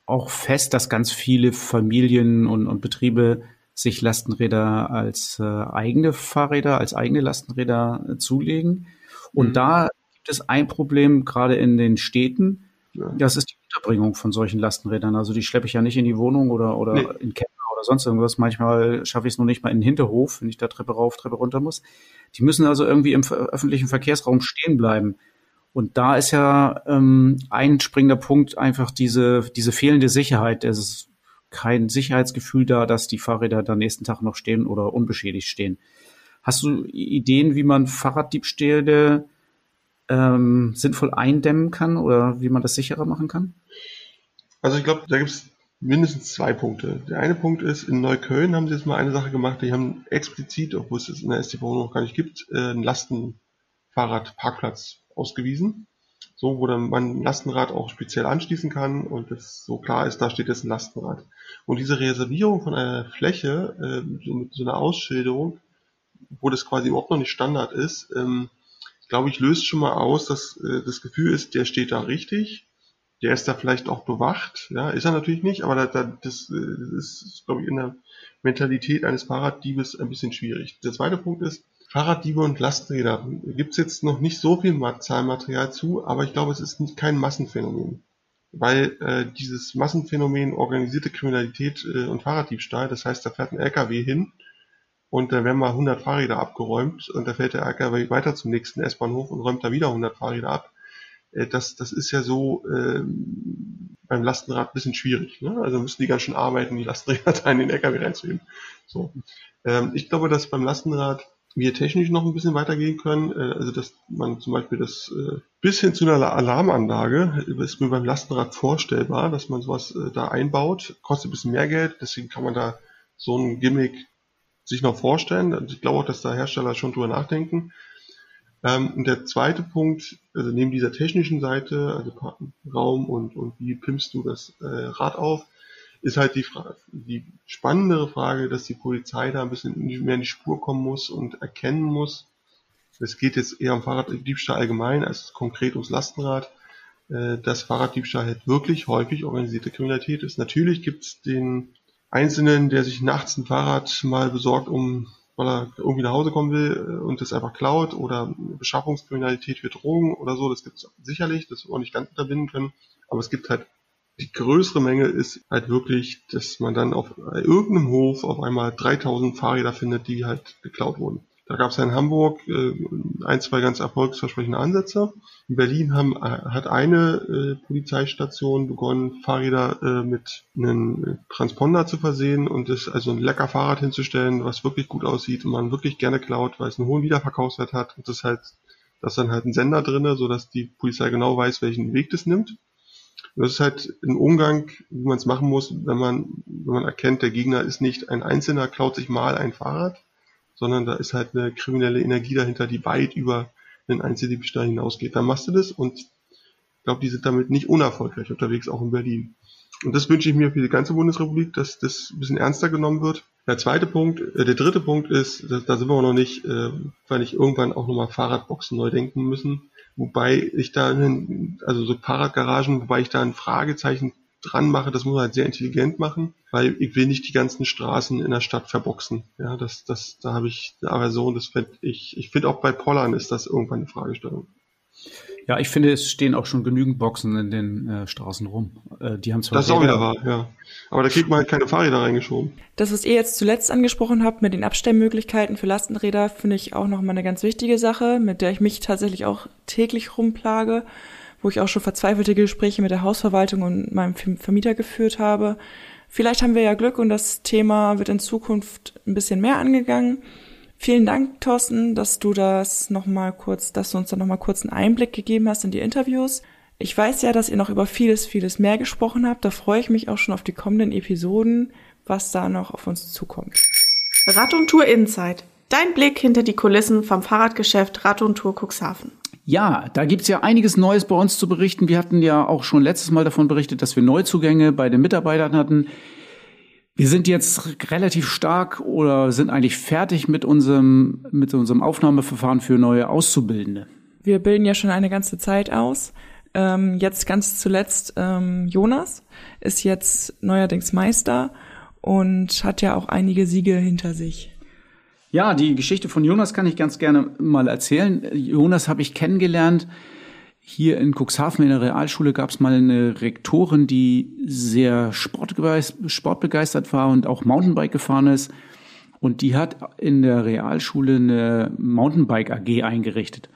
auch fest, dass ganz viele Familien und, und Betriebe sich Lastenräder als äh, eigene Fahrräder, als eigene Lastenräder äh, zulegen. Und mhm. da gibt es ein Problem, gerade in den Städten. Ja. Das ist die Unterbringung von solchen Lastenrädern. Also die schleppe ich ja nicht in die Wohnung oder, oder nee. in Keller oder sonst irgendwas. Manchmal schaffe ich es nur nicht mal in den Hinterhof, wenn ich da Treppe rauf, Treppe runter muss. Die müssen also irgendwie im öffentlichen Verkehrsraum stehen bleiben. Und da ist ja ähm, ein springender Punkt einfach diese, diese fehlende Sicherheit. Es ist kein Sicherheitsgefühl da, dass die Fahrräder dann nächsten Tag noch stehen oder unbeschädigt stehen. Hast du Ideen, wie man Fahrraddiebstähle ähm, sinnvoll eindämmen kann oder wie man das sicherer machen kann? Also ich glaube, da gibt es mindestens zwei Punkte. Der eine Punkt ist, in Neukölln haben sie jetzt mal eine Sache gemacht, die haben explizit, obwohl es es in der STV noch gar nicht gibt, äh, einen Lastenfahrradparkplatz ausgewiesen. So, wo dann man ein Lastenrad auch speziell anschließen kann und es so klar ist, da steht jetzt ein Lastenrad. Und diese Reservierung von einer Fläche, äh, mit so einer Ausschilderung, wo das quasi überhaupt noch nicht Standard ist, ähm, glaube ich, löst schon mal aus, dass äh, das Gefühl ist, der steht da richtig der ist da vielleicht auch bewacht, ja, ist er natürlich nicht, aber da, da, das, äh, das ist, glaube ich, in der Mentalität eines Fahrraddiebes ein bisschen schwierig. Der zweite Punkt ist, Fahrraddiebe und Lastenräder. Gibt es jetzt noch nicht so viel Zahlmaterial zu, aber ich glaube, es ist nicht kein Massenphänomen. Weil äh, dieses Massenphänomen organisierte Kriminalität äh, und Fahrraddiebstahl, das heißt, da fährt ein LKW hin und da werden mal 100 Fahrräder abgeräumt und da fährt der LKW weiter zum nächsten S-Bahnhof und räumt da wieder 100 Fahrräder ab. Äh, das, das ist ja so äh, beim Lastenrad ein bisschen schwierig. Ne? Also müssen die ganz schön arbeiten, die Lastenräder da in den LKW reinzuheben. So. Ähm, ich glaube, dass beim Lastenrad wir technisch noch ein bisschen weitergehen können. Äh, also dass man zum Beispiel das äh, bis hin zu einer Alarmanlage ist mir beim Lastenrad vorstellbar, dass man sowas äh, da einbaut. Kostet ein bisschen mehr Geld, deswegen kann man da so ein Gimmick sich noch vorstellen. Ich glaube auch, dass da Hersteller schon drüber nachdenken. Ähm, und der zweite Punkt, also neben dieser technischen Seite, also Raum und, und wie pimpst du das Rad auf, ist halt die, Frage, die spannendere Frage, dass die Polizei da ein bisschen mehr in die Spur kommen muss und erkennen muss. Es geht jetzt eher um Fahrraddiebstahl allgemein als konkret ums Lastenrad, äh, dass Fahrraddiebstahl halt wirklich häufig organisierte Kriminalität ist. Natürlich gibt es den Einzelnen, der sich nachts ein Fahrrad mal besorgt, um weil er irgendwie nach Hause kommen will äh, und das einfach klaut oder Beschaffungskriminalität für Drogen oder so, das gibt es sicherlich, das wir auch nicht ganz unterbinden können. Aber es gibt halt die größere Menge ist halt wirklich, dass man dann auf irgendeinem Hof auf einmal 3000 Fahrräder findet, die halt geklaut wurden. Da gab es ja in Hamburg äh, ein, zwei ganz erfolgsversprechende Ansätze. In Berlin haben, äh, hat eine äh, Polizeistation begonnen, Fahrräder äh, mit einem Transponder zu versehen und das also ein lecker Fahrrad hinzustellen, was wirklich gut aussieht und man wirklich gerne klaut, weil es einen hohen Wiederverkaufswert hat und das halt, das ist dann halt ein Sender drinne, so dass die Polizei genau weiß, welchen Weg das nimmt. Das ist halt ein Umgang, wie man es machen muss, wenn man, wenn man erkennt, der Gegner ist nicht ein Einzelner, klaut sich mal ein Fahrrad, sondern da ist halt eine kriminelle Energie dahinter, die weit über den Einzeldiebstahl hinausgeht. Dann machst du das und ich glaube, die sind damit nicht unerfolgreich unterwegs, auch in Berlin. Und das wünsche ich mir für die ganze Bundesrepublik, dass das ein bisschen ernster genommen wird. Der zweite Punkt, äh, der dritte Punkt ist, da, da sind wir noch nicht, äh, weil ich irgendwann auch nochmal Fahrradboxen neu denken müssen. Wobei ich da, also so Fahrradgaragen, wobei ich da ein Fragezeichen dran mache, das muss man halt sehr intelligent machen, weil ich will nicht die ganzen Straßen in der Stadt verboxen. Ja, das, das, da habe ich eine Aversion, das fände ich, ich finde auch bei Pollern ist das irgendwann eine Fragestellung. Ja, ich finde, es stehen auch schon genügend Boxen in den äh, Straßen rum. Äh, die haben zwar das ist auch wieder wahr, ja. Aber da kriegt man halt keine Fahrräder reingeschoben. Das, was ihr jetzt zuletzt angesprochen habt mit den Abstellmöglichkeiten für Lastenräder, finde ich auch nochmal eine ganz wichtige Sache, mit der ich mich tatsächlich auch täglich rumplage wo ich auch schon verzweifelte Gespräche mit der Hausverwaltung und meinem Vermieter geführt habe. Vielleicht haben wir ja Glück und das Thema wird in Zukunft ein bisschen mehr angegangen. Vielen Dank, Thorsten, dass du das noch mal kurz, dass du uns da noch mal kurz einen Einblick gegeben hast in die Interviews. Ich weiß ja, dass ihr noch über vieles, vieles mehr gesprochen habt. Da freue ich mich auch schon auf die kommenden Episoden, was da noch auf uns zukommt. Rad und Tour Insight. Dein Blick hinter die Kulissen vom Fahrradgeschäft Rad und Tour Cuxhaven. Ja, da gibt's ja einiges Neues bei uns zu berichten. Wir hatten ja auch schon letztes Mal davon berichtet, dass wir Neuzugänge bei den Mitarbeitern hatten. Wir sind jetzt relativ stark oder sind eigentlich fertig mit unserem, mit unserem Aufnahmeverfahren für neue Auszubildende. Wir bilden ja schon eine ganze Zeit aus. Ähm, jetzt ganz zuletzt ähm, Jonas ist jetzt neuerdings Meister und hat ja auch einige Siege hinter sich. Ja, die Geschichte von Jonas kann ich ganz gerne mal erzählen. Jonas habe ich kennengelernt. Hier in Cuxhaven in der Realschule gab es mal eine Rektorin, die sehr sportbegeistert war und auch Mountainbike gefahren ist. Und die hat in der Realschule eine Mountainbike AG eingerichtet.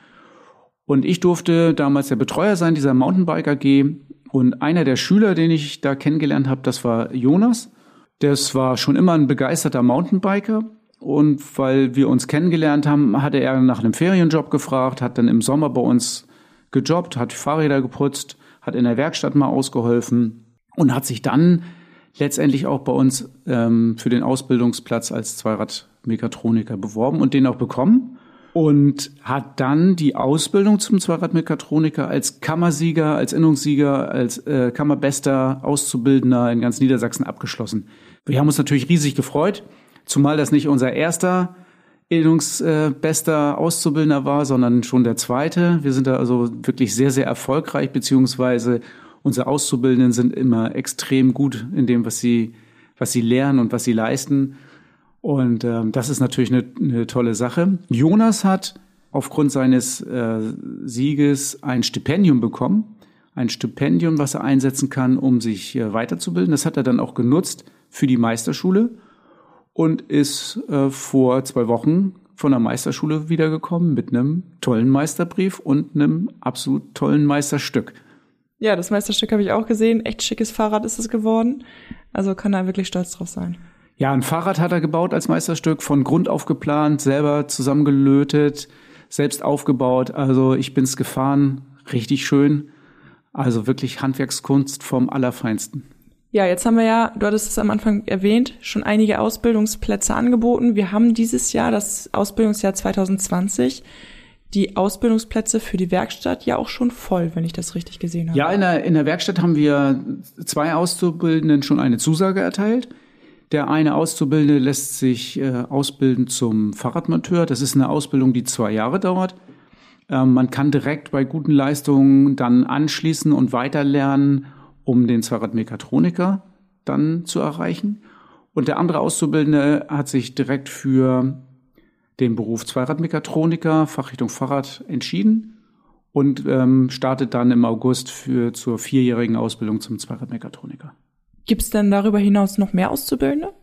Und ich durfte damals der Betreuer sein dieser Mountainbike AG. Und einer der Schüler, den ich da kennengelernt habe, das war Jonas. Das war schon immer ein begeisterter Mountainbiker und weil wir uns kennengelernt haben, hatte er nach einem Ferienjob gefragt, hat dann im Sommer bei uns gejobbt, hat Fahrräder geputzt, hat in der Werkstatt mal ausgeholfen und hat sich dann letztendlich auch bei uns ähm, für den Ausbildungsplatz als Zweiradmechatroniker beworben und den auch bekommen und hat dann die Ausbildung zum Zweiradmechatroniker als Kammersieger, als Innungssieger, als äh, Kammerbester Auszubildender in ganz Niedersachsen abgeschlossen. Wir haben uns natürlich riesig gefreut Zumal das nicht unser erster Bildungsbester Auszubildender war, sondern schon der zweite. Wir sind da also wirklich sehr, sehr erfolgreich, beziehungsweise Unsere Auszubildenden sind immer extrem gut in dem, was sie, was sie lernen und was sie leisten. Und ähm, das ist natürlich eine, eine tolle Sache. Jonas hat aufgrund seines äh, Sieges ein Stipendium bekommen. Ein Stipendium, was er einsetzen kann, um sich äh, weiterzubilden. Das hat er dann auch genutzt für die Meisterschule und ist äh, vor zwei Wochen von der Meisterschule wiedergekommen mit einem tollen Meisterbrief und einem absolut tollen Meisterstück. Ja, das Meisterstück habe ich auch gesehen. Echt schickes Fahrrad ist es geworden. Also kann er wirklich stolz drauf sein. Ja, ein Fahrrad hat er gebaut als Meisterstück, von Grund auf geplant, selber zusammengelötet, selbst aufgebaut. Also ich bin's gefahren, richtig schön. Also wirklich Handwerkskunst vom Allerfeinsten. Ja, jetzt haben wir ja, du hattest es am Anfang erwähnt, schon einige Ausbildungsplätze angeboten. Wir haben dieses Jahr, das Ausbildungsjahr 2020, die Ausbildungsplätze für die Werkstatt ja auch schon voll, wenn ich das richtig gesehen habe. Ja, in der, in der Werkstatt haben wir zwei Auszubildenden schon eine Zusage erteilt. Der eine Auszubildende lässt sich äh, ausbilden zum Fahrradmonteur. Das ist eine Ausbildung, die zwei Jahre dauert. Ähm, man kann direkt bei guten Leistungen dann anschließen und weiterlernen um den Fahrradmechatroniker dann zu erreichen. Und der andere Auszubildende hat sich direkt für den Beruf Zweiradmechatroniker, Fachrichtung Fahrrad, entschieden und ähm, startet dann im August für, zur vierjährigen Ausbildung zum Zweiradmechatroniker. Gibt es denn darüber hinaus noch mehr Auszubildende?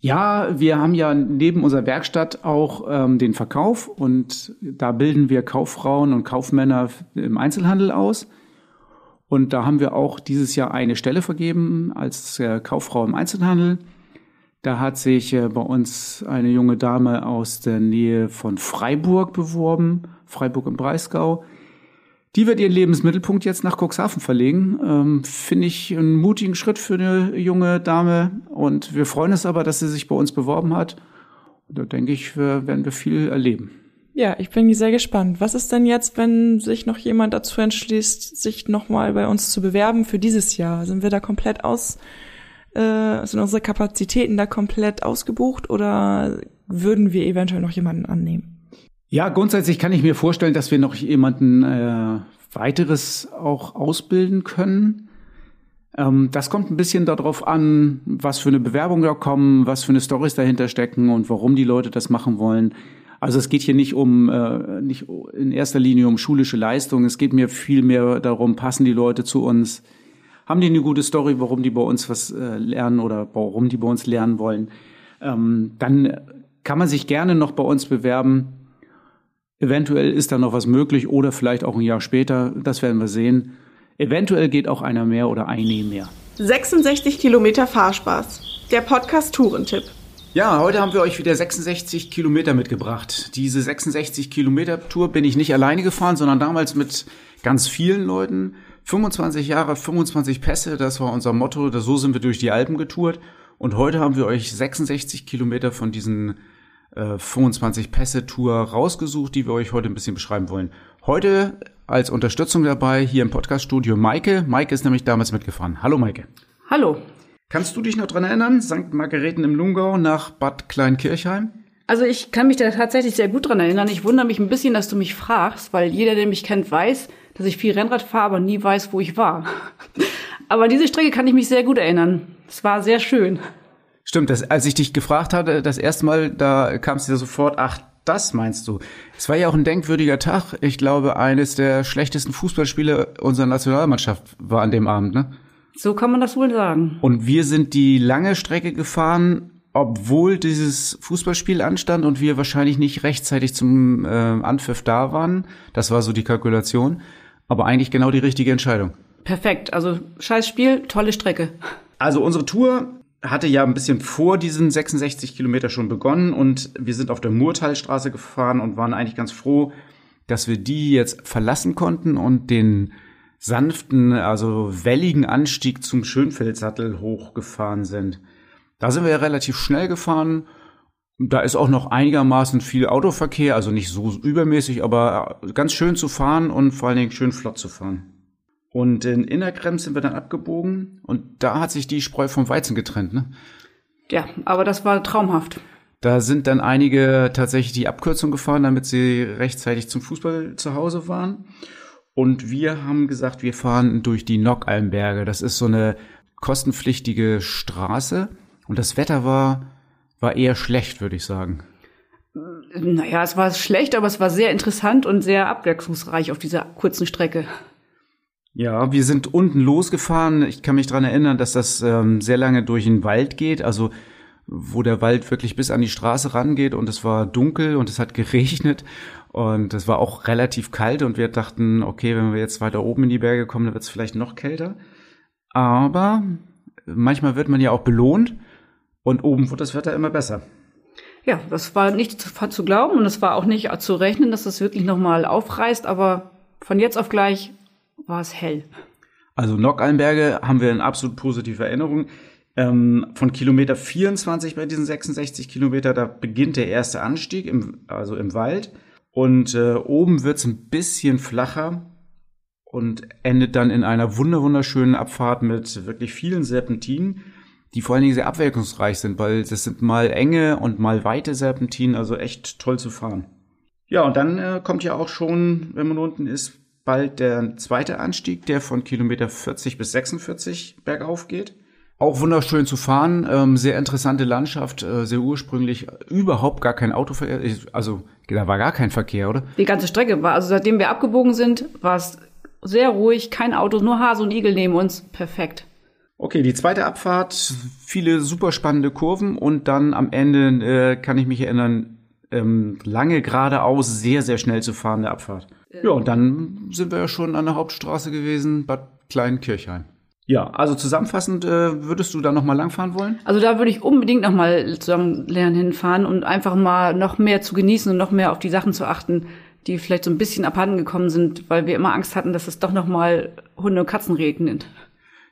Ja, wir haben ja neben unserer Werkstatt auch ähm, den Verkauf und da bilden wir Kauffrauen und Kaufmänner im Einzelhandel aus. Und da haben wir auch dieses Jahr eine Stelle vergeben als äh, Kauffrau im Einzelhandel. Da hat sich äh, bei uns eine junge Dame aus der Nähe von Freiburg beworben, Freiburg im Breisgau. Die wird ihren Lebensmittelpunkt jetzt nach Cuxhaven verlegen. Ähm, Finde ich einen mutigen Schritt für eine junge Dame. Und wir freuen uns aber, dass sie sich bei uns beworben hat. Und da denke ich, werden wir viel erleben. Ja, ich bin sehr gespannt. Was ist denn jetzt, wenn sich noch jemand dazu entschließt, sich nochmal bei uns zu bewerben für dieses Jahr? Sind wir da komplett aus, äh, sind unsere Kapazitäten da komplett ausgebucht oder würden wir eventuell noch jemanden annehmen? Ja, grundsätzlich kann ich mir vorstellen, dass wir noch jemanden äh, weiteres auch ausbilden können. Ähm, das kommt ein bisschen darauf an, was für eine Bewerbung da kommen, was für eine Stories dahinter stecken und warum die Leute das machen wollen. Also es geht hier nicht um äh, nicht in erster Linie um schulische Leistung. Es geht mir viel mehr darum, passen die Leute zu uns, haben die eine gute Story, warum die bei uns was äh, lernen oder warum die bei uns lernen wollen. Ähm, dann kann man sich gerne noch bei uns bewerben. Eventuell ist da noch was möglich oder vielleicht auch ein Jahr später. Das werden wir sehen. Eventuell geht auch einer mehr oder eine mehr. 66 Kilometer Fahrspaß. Der Podcast Tourentipp. Ja, heute haben wir euch wieder 66 Kilometer mitgebracht. Diese 66 Kilometer Tour bin ich nicht alleine gefahren, sondern damals mit ganz vielen Leuten. 25 Jahre, 25 Pässe, das war unser Motto. So sind wir durch die Alpen getourt. Und heute haben wir euch 66 Kilometer von diesen äh, 25 Pässe Tour rausgesucht, die wir euch heute ein bisschen beschreiben wollen. Heute als Unterstützung dabei hier im Podcaststudio Maike. Maike ist nämlich damals mitgefahren. Hallo Maike. Hallo. Kannst du dich noch dran erinnern? St. Margareten im Lungau nach Bad Kleinkirchheim? Also ich kann mich da tatsächlich sehr gut dran erinnern. Ich wundere mich ein bisschen, dass du mich fragst, weil jeder, der mich kennt, weiß, dass ich viel Rennrad fahre, aber nie weiß, wo ich war. aber diese Strecke kann ich mich sehr gut erinnern. Es war sehr schön. Stimmt, das, als ich dich gefragt hatte, das erste Mal, da kam es dir sofort, ach, das meinst du. Es war ja auch ein denkwürdiger Tag. Ich glaube, eines der schlechtesten Fußballspiele unserer Nationalmannschaft war an dem Abend, ne? So kann man das wohl sagen. Und wir sind die lange Strecke gefahren, obwohl dieses Fußballspiel anstand und wir wahrscheinlich nicht rechtzeitig zum äh, Anpfiff da waren. Das war so die Kalkulation. Aber eigentlich genau die richtige Entscheidung. Perfekt. Also scheiß Spiel, tolle Strecke. Also unsere Tour hatte ja ein bisschen vor diesen 66 Kilometer schon begonnen und wir sind auf der Murtalstraße gefahren und waren eigentlich ganz froh, dass wir die jetzt verlassen konnten und den sanften, also welligen Anstieg zum Schönfeldsattel hochgefahren sind. Da sind wir ja relativ schnell gefahren. Da ist auch noch einigermaßen viel Autoverkehr, also nicht so übermäßig, aber ganz schön zu fahren und vor allen Dingen schön flott zu fahren. Und in Innerkrems sind wir dann abgebogen und da hat sich die Spreu vom Weizen getrennt, ne? Ja, aber das war traumhaft. Da sind dann einige tatsächlich die Abkürzung gefahren, damit sie rechtzeitig zum Fußball zu Hause waren. Und wir haben gesagt, wir fahren durch die Nockalmberge. Das ist so eine kostenpflichtige Straße. Und das Wetter war, war eher schlecht, würde ich sagen. Naja, es war schlecht, aber es war sehr interessant und sehr abwechslungsreich auf dieser kurzen Strecke. Ja, wir sind unten losgefahren. Ich kann mich dran erinnern, dass das ähm, sehr lange durch den Wald geht, also wo der Wald wirklich bis an die Straße rangeht und es war dunkel und es hat geregnet und es war auch relativ kalt und wir dachten, okay, wenn wir jetzt weiter oben in die Berge kommen, dann wird es vielleicht noch kälter. Aber manchmal wird man ja auch belohnt und oben wird das Wetter immer besser. Ja, das war nicht zu, zu glauben und es war auch nicht zu rechnen, dass das wirklich nochmal aufreißt, aber von jetzt auf gleich war es hell. Also Nockalmberge haben wir eine absolut positive Erinnerung. Ähm, von Kilometer 24 bei diesen 66 Kilometer, da beginnt der erste Anstieg, im, also im Wald. Und äh, oben wird's ein bisschen flacher und endet dann in einer wunderschönen Abfahrt mit wirklich vielen Serpentinen, die vor allen Dingen sehr abwechslungsreich sind, weil das sind mal enge und mal weite Serpentinen, also echt toll zu fahren. Ja, und dann äh, kommt ja auch schon, wenn man unten ist, bald der zweite Anstieg, der von Kilometer 40 bis 46 bergauf geht. Auch wunderschön zu fahren, ähm, sehr interessante Landschaft, äh, sehr ursprünglich, überhaupt gar kein Autoverkehr, also da war gar kein Verkehr, oder? Die ganze Strecke war, also seitdem wir abgebogen sind, war es sehr ruhig, kein Auto, nur Hase und Igel neben uns, perfekt. Okay, die zweite Abfahrt, viele super spannende Kurven und dann am Ende äh, kann ich mich erinnern, ähm, lange geradeaus, sehr, sehr schnell zu fahrende Abfahrt. Ja, und dann sind wir ja schon an der Hauptstraße gewesen, Bad Kleinkirchheim. Ja, also zusammenfassend, äh, würdest du da noch mal langfahren wollen? Also da würde ich unbedingt noch mal zusammen lernen hinfahren und einfach mal noch mehr zu genießen und noch mehr auf die Sachen zu achten, die vielleicht so ein bisschen abhanden gekommen sind, weil wir immer Angst hatten, dass es doch noch mal Hunde und Katzen regnet.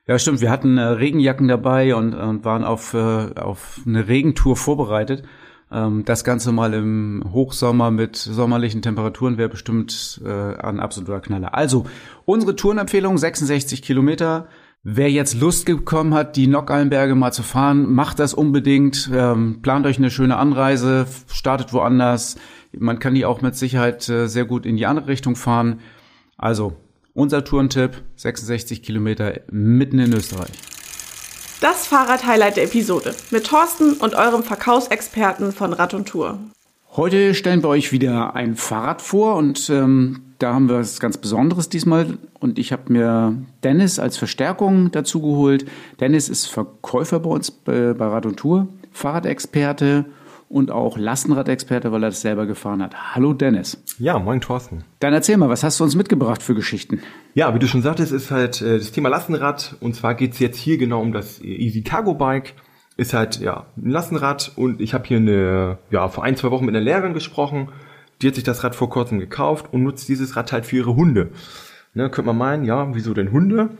Ja, stimmt. Wir hatten äh, Regenjacken dabei und, und waren auf, äh, auf eine Regentour vorbereitet. Ähm, das Ganze mal im Hochsommer mit sommerlichen Temperaturen wäre bestimmt äh, ein absoluter Knaller. Also, unsere Tourenempfehlung 66 Kilometer. Wer jetzt Lust bekommen hat, die Nockalmberge mal zu fahren, macht das unbedingt. Ähm, plant euch eine schöne Anreise, startet woanders. Man kann die auch mit Sicherheit äh, sehr gut in die andere Richtung fahren. Also, unser Tourentipp, 66 Kilometer mitten in Österreich. Das Fahrrad-Highlight der Episode mit Thorsten und eurem Verkaufsexperten von Rad und Tour. Heute stellen wir euch wieder ein Fahrrad vor und ähm, da haben wir was ganz Besonderes diesmal und ich habe mir Dennis als Verstärkung dazu geholt. Dennis ist Verkäufer bei uns bei, bei Rad und Tour, Fahrradexperte und auch Lastenradexperte, weil er das selber gefahren hat. Hallo Dennis. Ja, moin Thorsten. Dann erzähl mal, was hast du uns mitgebracht für Geschichten? Ja, wie du schon sagtest, ist halt äh, das Thema Lastenrad und zwar geht's jetzt hier genau um das Easy Cargo Bike. Ist halt ja ein Lastenrad und ich habe hier eine, ja, vor ein, zwei Wochen mit einer Lehrerin gesprochen, die hat sich das Rad vor kurzem gekauft und nutzt dieses Rad halt für ihre Hunde. Ne, könnte man meinen, ja, wieso denn Hunde?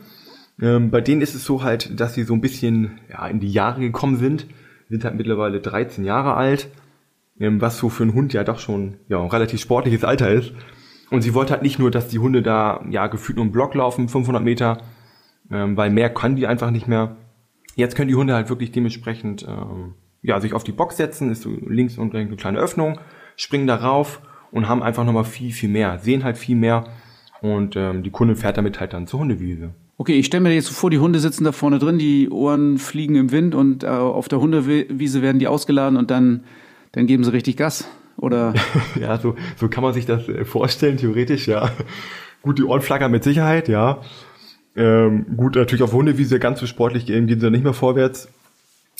Ähm, bei denen ist es so halt, dass sie so ein bisschen ja, in die Jahre gekommen sind sind halt mittlerweile 13 Jahre alt, ähm, was so für einen Hund ja doch schon ja, ein relativ sportliches Alter ist. Und sie wollte halt nicht nur, dass die Hunde da ja gefühlt nur einen Block laufen, 500 Meter, ähm, weil mehr kann die einfach nicht mehr. Jetzt können die Hunde halt wirklich dementsprechend ähm, ja sich auf die Box setzen, ist so links und rechts eine kleine Öffnung, springen da rauf und haben einfach nochmal viel, viel mehr, sehen halt viel mehr und ähm, die Kunde fährt damit halt dann zur Hundewiese. Okay, ich stelle mir jetzt vor, die Hunde sitzen da vorne drin, die Ohren fliegen im Wind und äh, auf der Hundewiese werden die ausgeladen und dann, dann geben sie richtig Gas, oder? ja, so, so kann man sich das äh, vorstellen, theoretisch, ja. Gut, die Ohren flackern mit Sicherheit, ja. Ähm, gut, natürlich auf Hundewiese ganz so sportlich gehen, gehen sie nicht mehr vorwärts.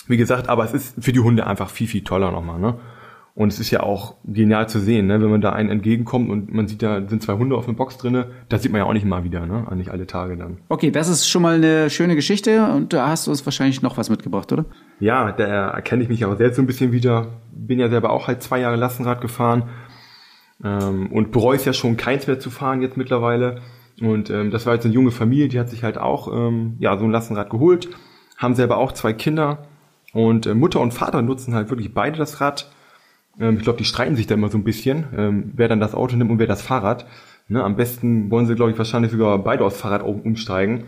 Wie gesagt, aber es ist für die Hunde einfach viel, viel toller nochmal, ne? Und es ist ja auch genial zu sehen, ne? wenn man da einen entgegenkommt und man sieht, da sind zwei Hunde auf einer Box drinne, das sieht man ja auch nicht mal wieder, ne? Nicht alle Tage dann. Okay, das ist schon mal eine schöne Geschichte und da hast du uns wahrscheinlich noch was mitgebracht, oder? Ja, da erkenne ich mich auch selbst so ein bisschen wieder. Bin ja selber auch halt zwei Jahre Lastenrad gefahren ähm, und bereue es ja schon keins mehr zu fahren jetzt mittlerweile. Und ähm, das war jetzt eine junge Familie, die hat sich halt auch ähm, ja so ein Lastenrad geholt, haben selber auch zwei Kinder und äh, Mutter und Vater nutzen halt wirklich beide das Rad ähm, ich glaube, die streiten sich da immer so ein bisschen, ähm, wer dann das Auto nimmt und wer das Fahrrad. Ne, am besten wollen sie, glaube ich, wahrscheinlich sogar beide aufs Fahrrad umsteigen.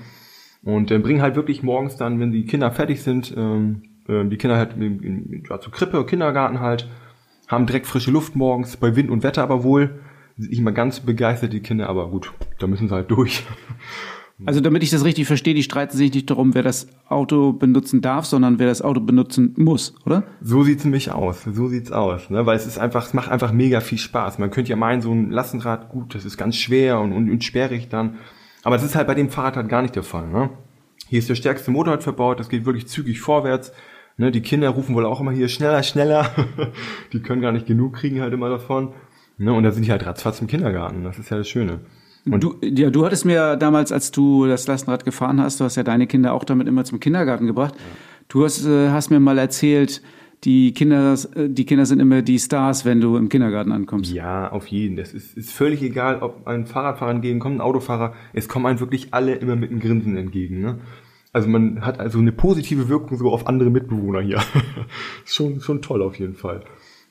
Und äh, bringen halt wirklich morgens dann, wenn die Kinder fertig sind, ähm, äh, die Kinder halt in, in, ja, zur Krippe, Kindergarten halt, haben direkt frische Luft morgens, bei Wind und Wetter aber wohl. sind nicht mal ganz begeistert, die Kinder, aber gut, da müssen sie halt durch. Also damit ich das richtig verstehe, die streiten sich nicht darum, wer das Auto benutzen darf, sondern wer das Auto benutzen muss, oder? So sieht's nämlich aus. So sieht's aus, ne? Weil es ist einfach, es macht einfach mega viel Spaß. Man könnte ja meinen, so ein Lastenrad, gut, das ist ganz schwer und, und, und sperrig dann. Aber das ist halt bei dem Fahrrad halt gar nicht der Fall, ne? Hier ist der stärkste Motor halt verbaut, das geht wirklich zügig vorwärts. Ne, die Kinder rufen wohl auch immer hier schneller, schneller. die können gar nicht genug kriegen halt immer davon. Ne, und da sind die halt ratzfatz im Kindergarten. Das ist ja das Schöne. Und du, ja, du hattest mir damals, als du das Lastenrad gefahren hast, du hast ja deine Kinder auch damit immer zum Kindergarten gebracht. Ja. Du hast, äh, hast mir mal erzählt, die Kinder, äh, die Kinder sind immer die Stars, wenn du im Kindergarten ankommst. Ja, auf jeden. Das ist, ist völlig egal, ob ein Fahrradfahrer entgegenkommt, ein Autofahrer. Es kommen einem wirklich alle immer mit einem Grinsen entgegen. Ne? Also man hat also eine positive Wirkung sogar auf andere Mitbewohner hier. schon, schon toll auf jeden Fall.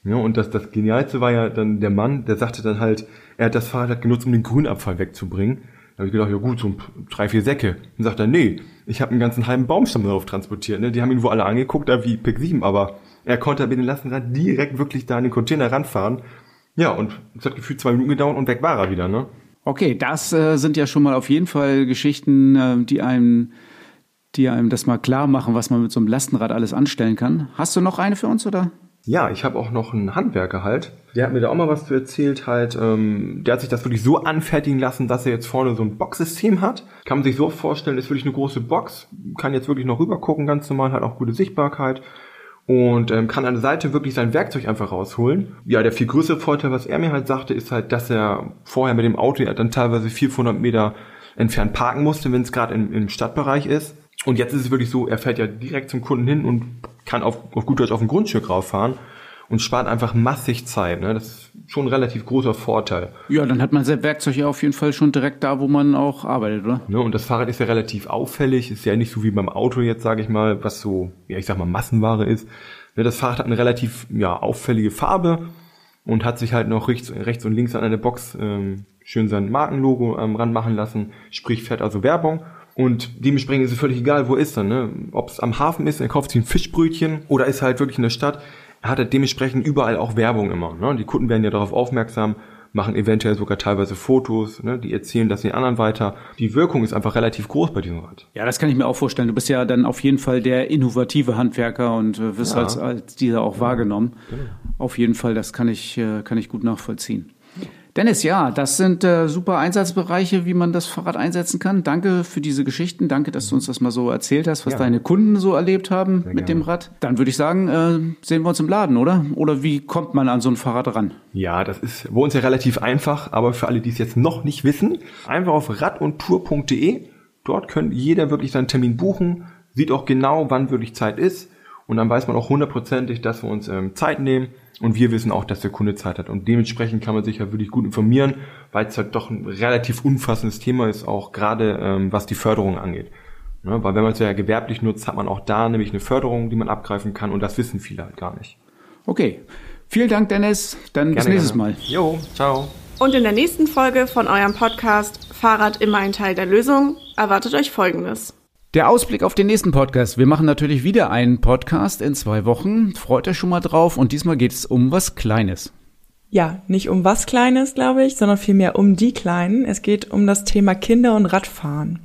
Ja, und das, das Genialste war ja dann der Mann, der sagte dann halt, er hat das Fahrrad genutzt, um den Grünabfall wegzubringen. Da habe ich gedacht, ja gut, so drei, vier Säcke. Dann sagt er, nee, ich habe einen ganzen halben Baumstamm darauf transportiert. Ne? Die haben ihn wohl alle angeguckt, da wie Pick 7, aber er konnte mit dem Lastenrad direkt wirklich da an den Container ranfahren. Ja, und es hat gefühlt zwei Minuten gedauert und weg war er wieder, ne? Okay, das äh, sind ja schon mal auf jeden Fall Geschichten, äh, die einem, die einem das mal klar machen, was man mit so einem Lastenrad alles anstellen kann. Hast du noch eine für uns, oder? Ja, ich habe auch noch einen Handwerker halt. Der hat mir da auch mal was zu erzählt halt. Ähm, der hat sich das wirklich so anfertigen lassen, dass er jetzt vorne so ein Boxsystem hat. Kann man sich so vorstellen, ist wirklich eine große Box. Kann jetzt wirklich noch rüber gucken, ganz normal, hat auch gute Sichtbarkeit. Und ähm, kann an der Seite wirklich sein Werkzeug einfach rausholen. Ja, der viel größere Vorteil, was er mir halt sagte, ist halt, dass er vorher mit dem Auto ja dann teilweise 400 Meter entfernt parken musste, wenn es gerade im, im Stadtbereich ist. Und jetzt ist es wirklich so, er fährt ja direkt zum Kunden hin und kann auf, auf gut Deutsch auf ein Grundstück rauffahren und spart einfach massig Zeit. Ne? Das ist schon ein relativ großer Vorteil. Ja, dann hat man sein Werkzeug ja auf jeden Fall schon direkt da, wo man auch arbeitet, oder? Ne? Und das Fahrrad ist ja relativ auffällig, ist ja nicht so wie beim Auto jetzt, sage ich mal, was so, ja ich sag mal, Massenware ist. Ne? Das Fahrrad hat eine relativ ja, auffällige Farbe und hat sich halt noch rechts, rechts und links an einer Box ähm, schön sein Markenlogo ähm, ranmachen lassen, sprich fährt also Werbung. Und dementsprechend ist es völlig egal, wo er ist dann, ne? Ob es am Hafen ist, er kauft sich ein Fischbrötchen oder ist halt wirklich in der Stadt, er hat er dementsprechend überall auch Werbung immer. Ne? Die Kunden werden ja darauf aufmerksam, machen eventuell sogar teilweise Fotos, ne? die erzählen das den anderen weiter. Die Wirkung ist einfach relativ groß bei diesem Rad. Ja, das kann ich mir auch vorstellen. Du bist ja dann auf jeden Fall der innovative Handwerker und äh, wirst ja. als, als dieser auch ja. wahrgenommen. Genau. Auf jeden Fall, das kann ich, äh, kann ich gut nachvollziehen. Dennis, ja, das sind äh, super Einsatzbereiche, wie man das Fahrrad einsetzen kann. Danke für diese Geschichten. Danke, dass du uns das mal so erzählt hast, was ja. deine Kunden so erlebt haben Sehr mit gerne. dem Rad. Dann würde ich sagen, äh, sehen wir uns im Laden, oder? Oder wie kommt man an so ein Fahrrad ran? Ja, das ist bei uns ja relativ einfach, aber für alle, die es jetzt noch nicht wissen, einfach auf radundtour.de. Dort könnte jeder wirklich seinen Termin buchen, sieht auch genau, wann wirklich Zeit ist. Und dann weiß man auch hundertprozentig, dass wir uns ähm, Zeit nehmen und wir wissen auch, dass der Kunde Zeit hat. Und dementsprechend kann man sich ja wirklich gut informieren, weil es halt doch ein relativ umfassendes Thema ist, auch gerade ähm, was die Förderung angeht. Ne? Weil wenn man es ja gewerblich nutzt, hat man auch da nämlich eine Förderung, die man abgreifen kann und das wissen viele halt gar nicht. Okay. Vielen Dank, Dennis. Dann gerne, bis nächstes gerne. Mal. Jo, ciao. Und in der nächsten Folge von eurem Podcast Fahrrad immer ein Teil der Lösung erwartet euch Folgendes. Der Ausblick auf den nächsten Podcast. Wir machen natürlich wieder einen Podcast in zwei Wochen. Freut euch schon mal drauf. Und diesmal geht es um was Kleines. Ja, nicht um was Kleines, glaube ich, sondern vielmehr um die Kleinen. Es geht um das Thema Kinder und Radfahren.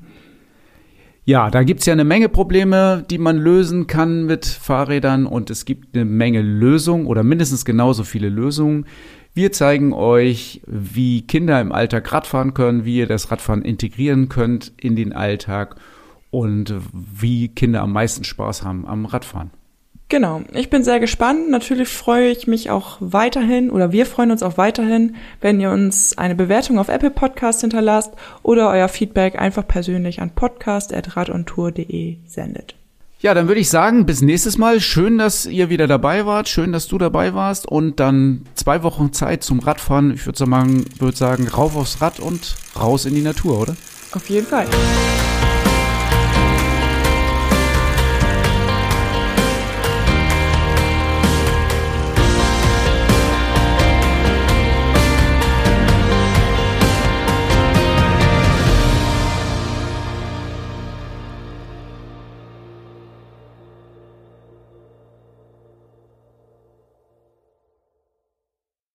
Ja, da gibt's ja eine Menge Probleme, die man lösen kann mit Fahrrädern und es gibt eine Menge Lösungen oder mindestens genauso viele Lösungen. Wir zeigen euch, wie Kinder im Alltag Radfahren können, wie ihr das Radfahren integrieren könnt in den Alltag und wie Kinder am meisten Spaß haben am Radfahren. Genau, ich bin sehr gespannt. Natürlich freue ich mich auch weiterhin oder wir freuen uns auch weiterhin, wenn ihr uns eine Bewertung auf Apple Podcast hinterlasst oder euer Feedback einfach persönlich an podcast.radontour.de sendet. Ja, dann würde ich sagen, bis nächstes Mal. Schön, dass ihr wieder dabei wart. Schön, dass du dabei warst. Und dann zwei Wochen Zeit zum Radfahren. Ich würde sagen, würd sagen, rauf aufs Rad und raus in die Natur, oder? Auf jeden Fall.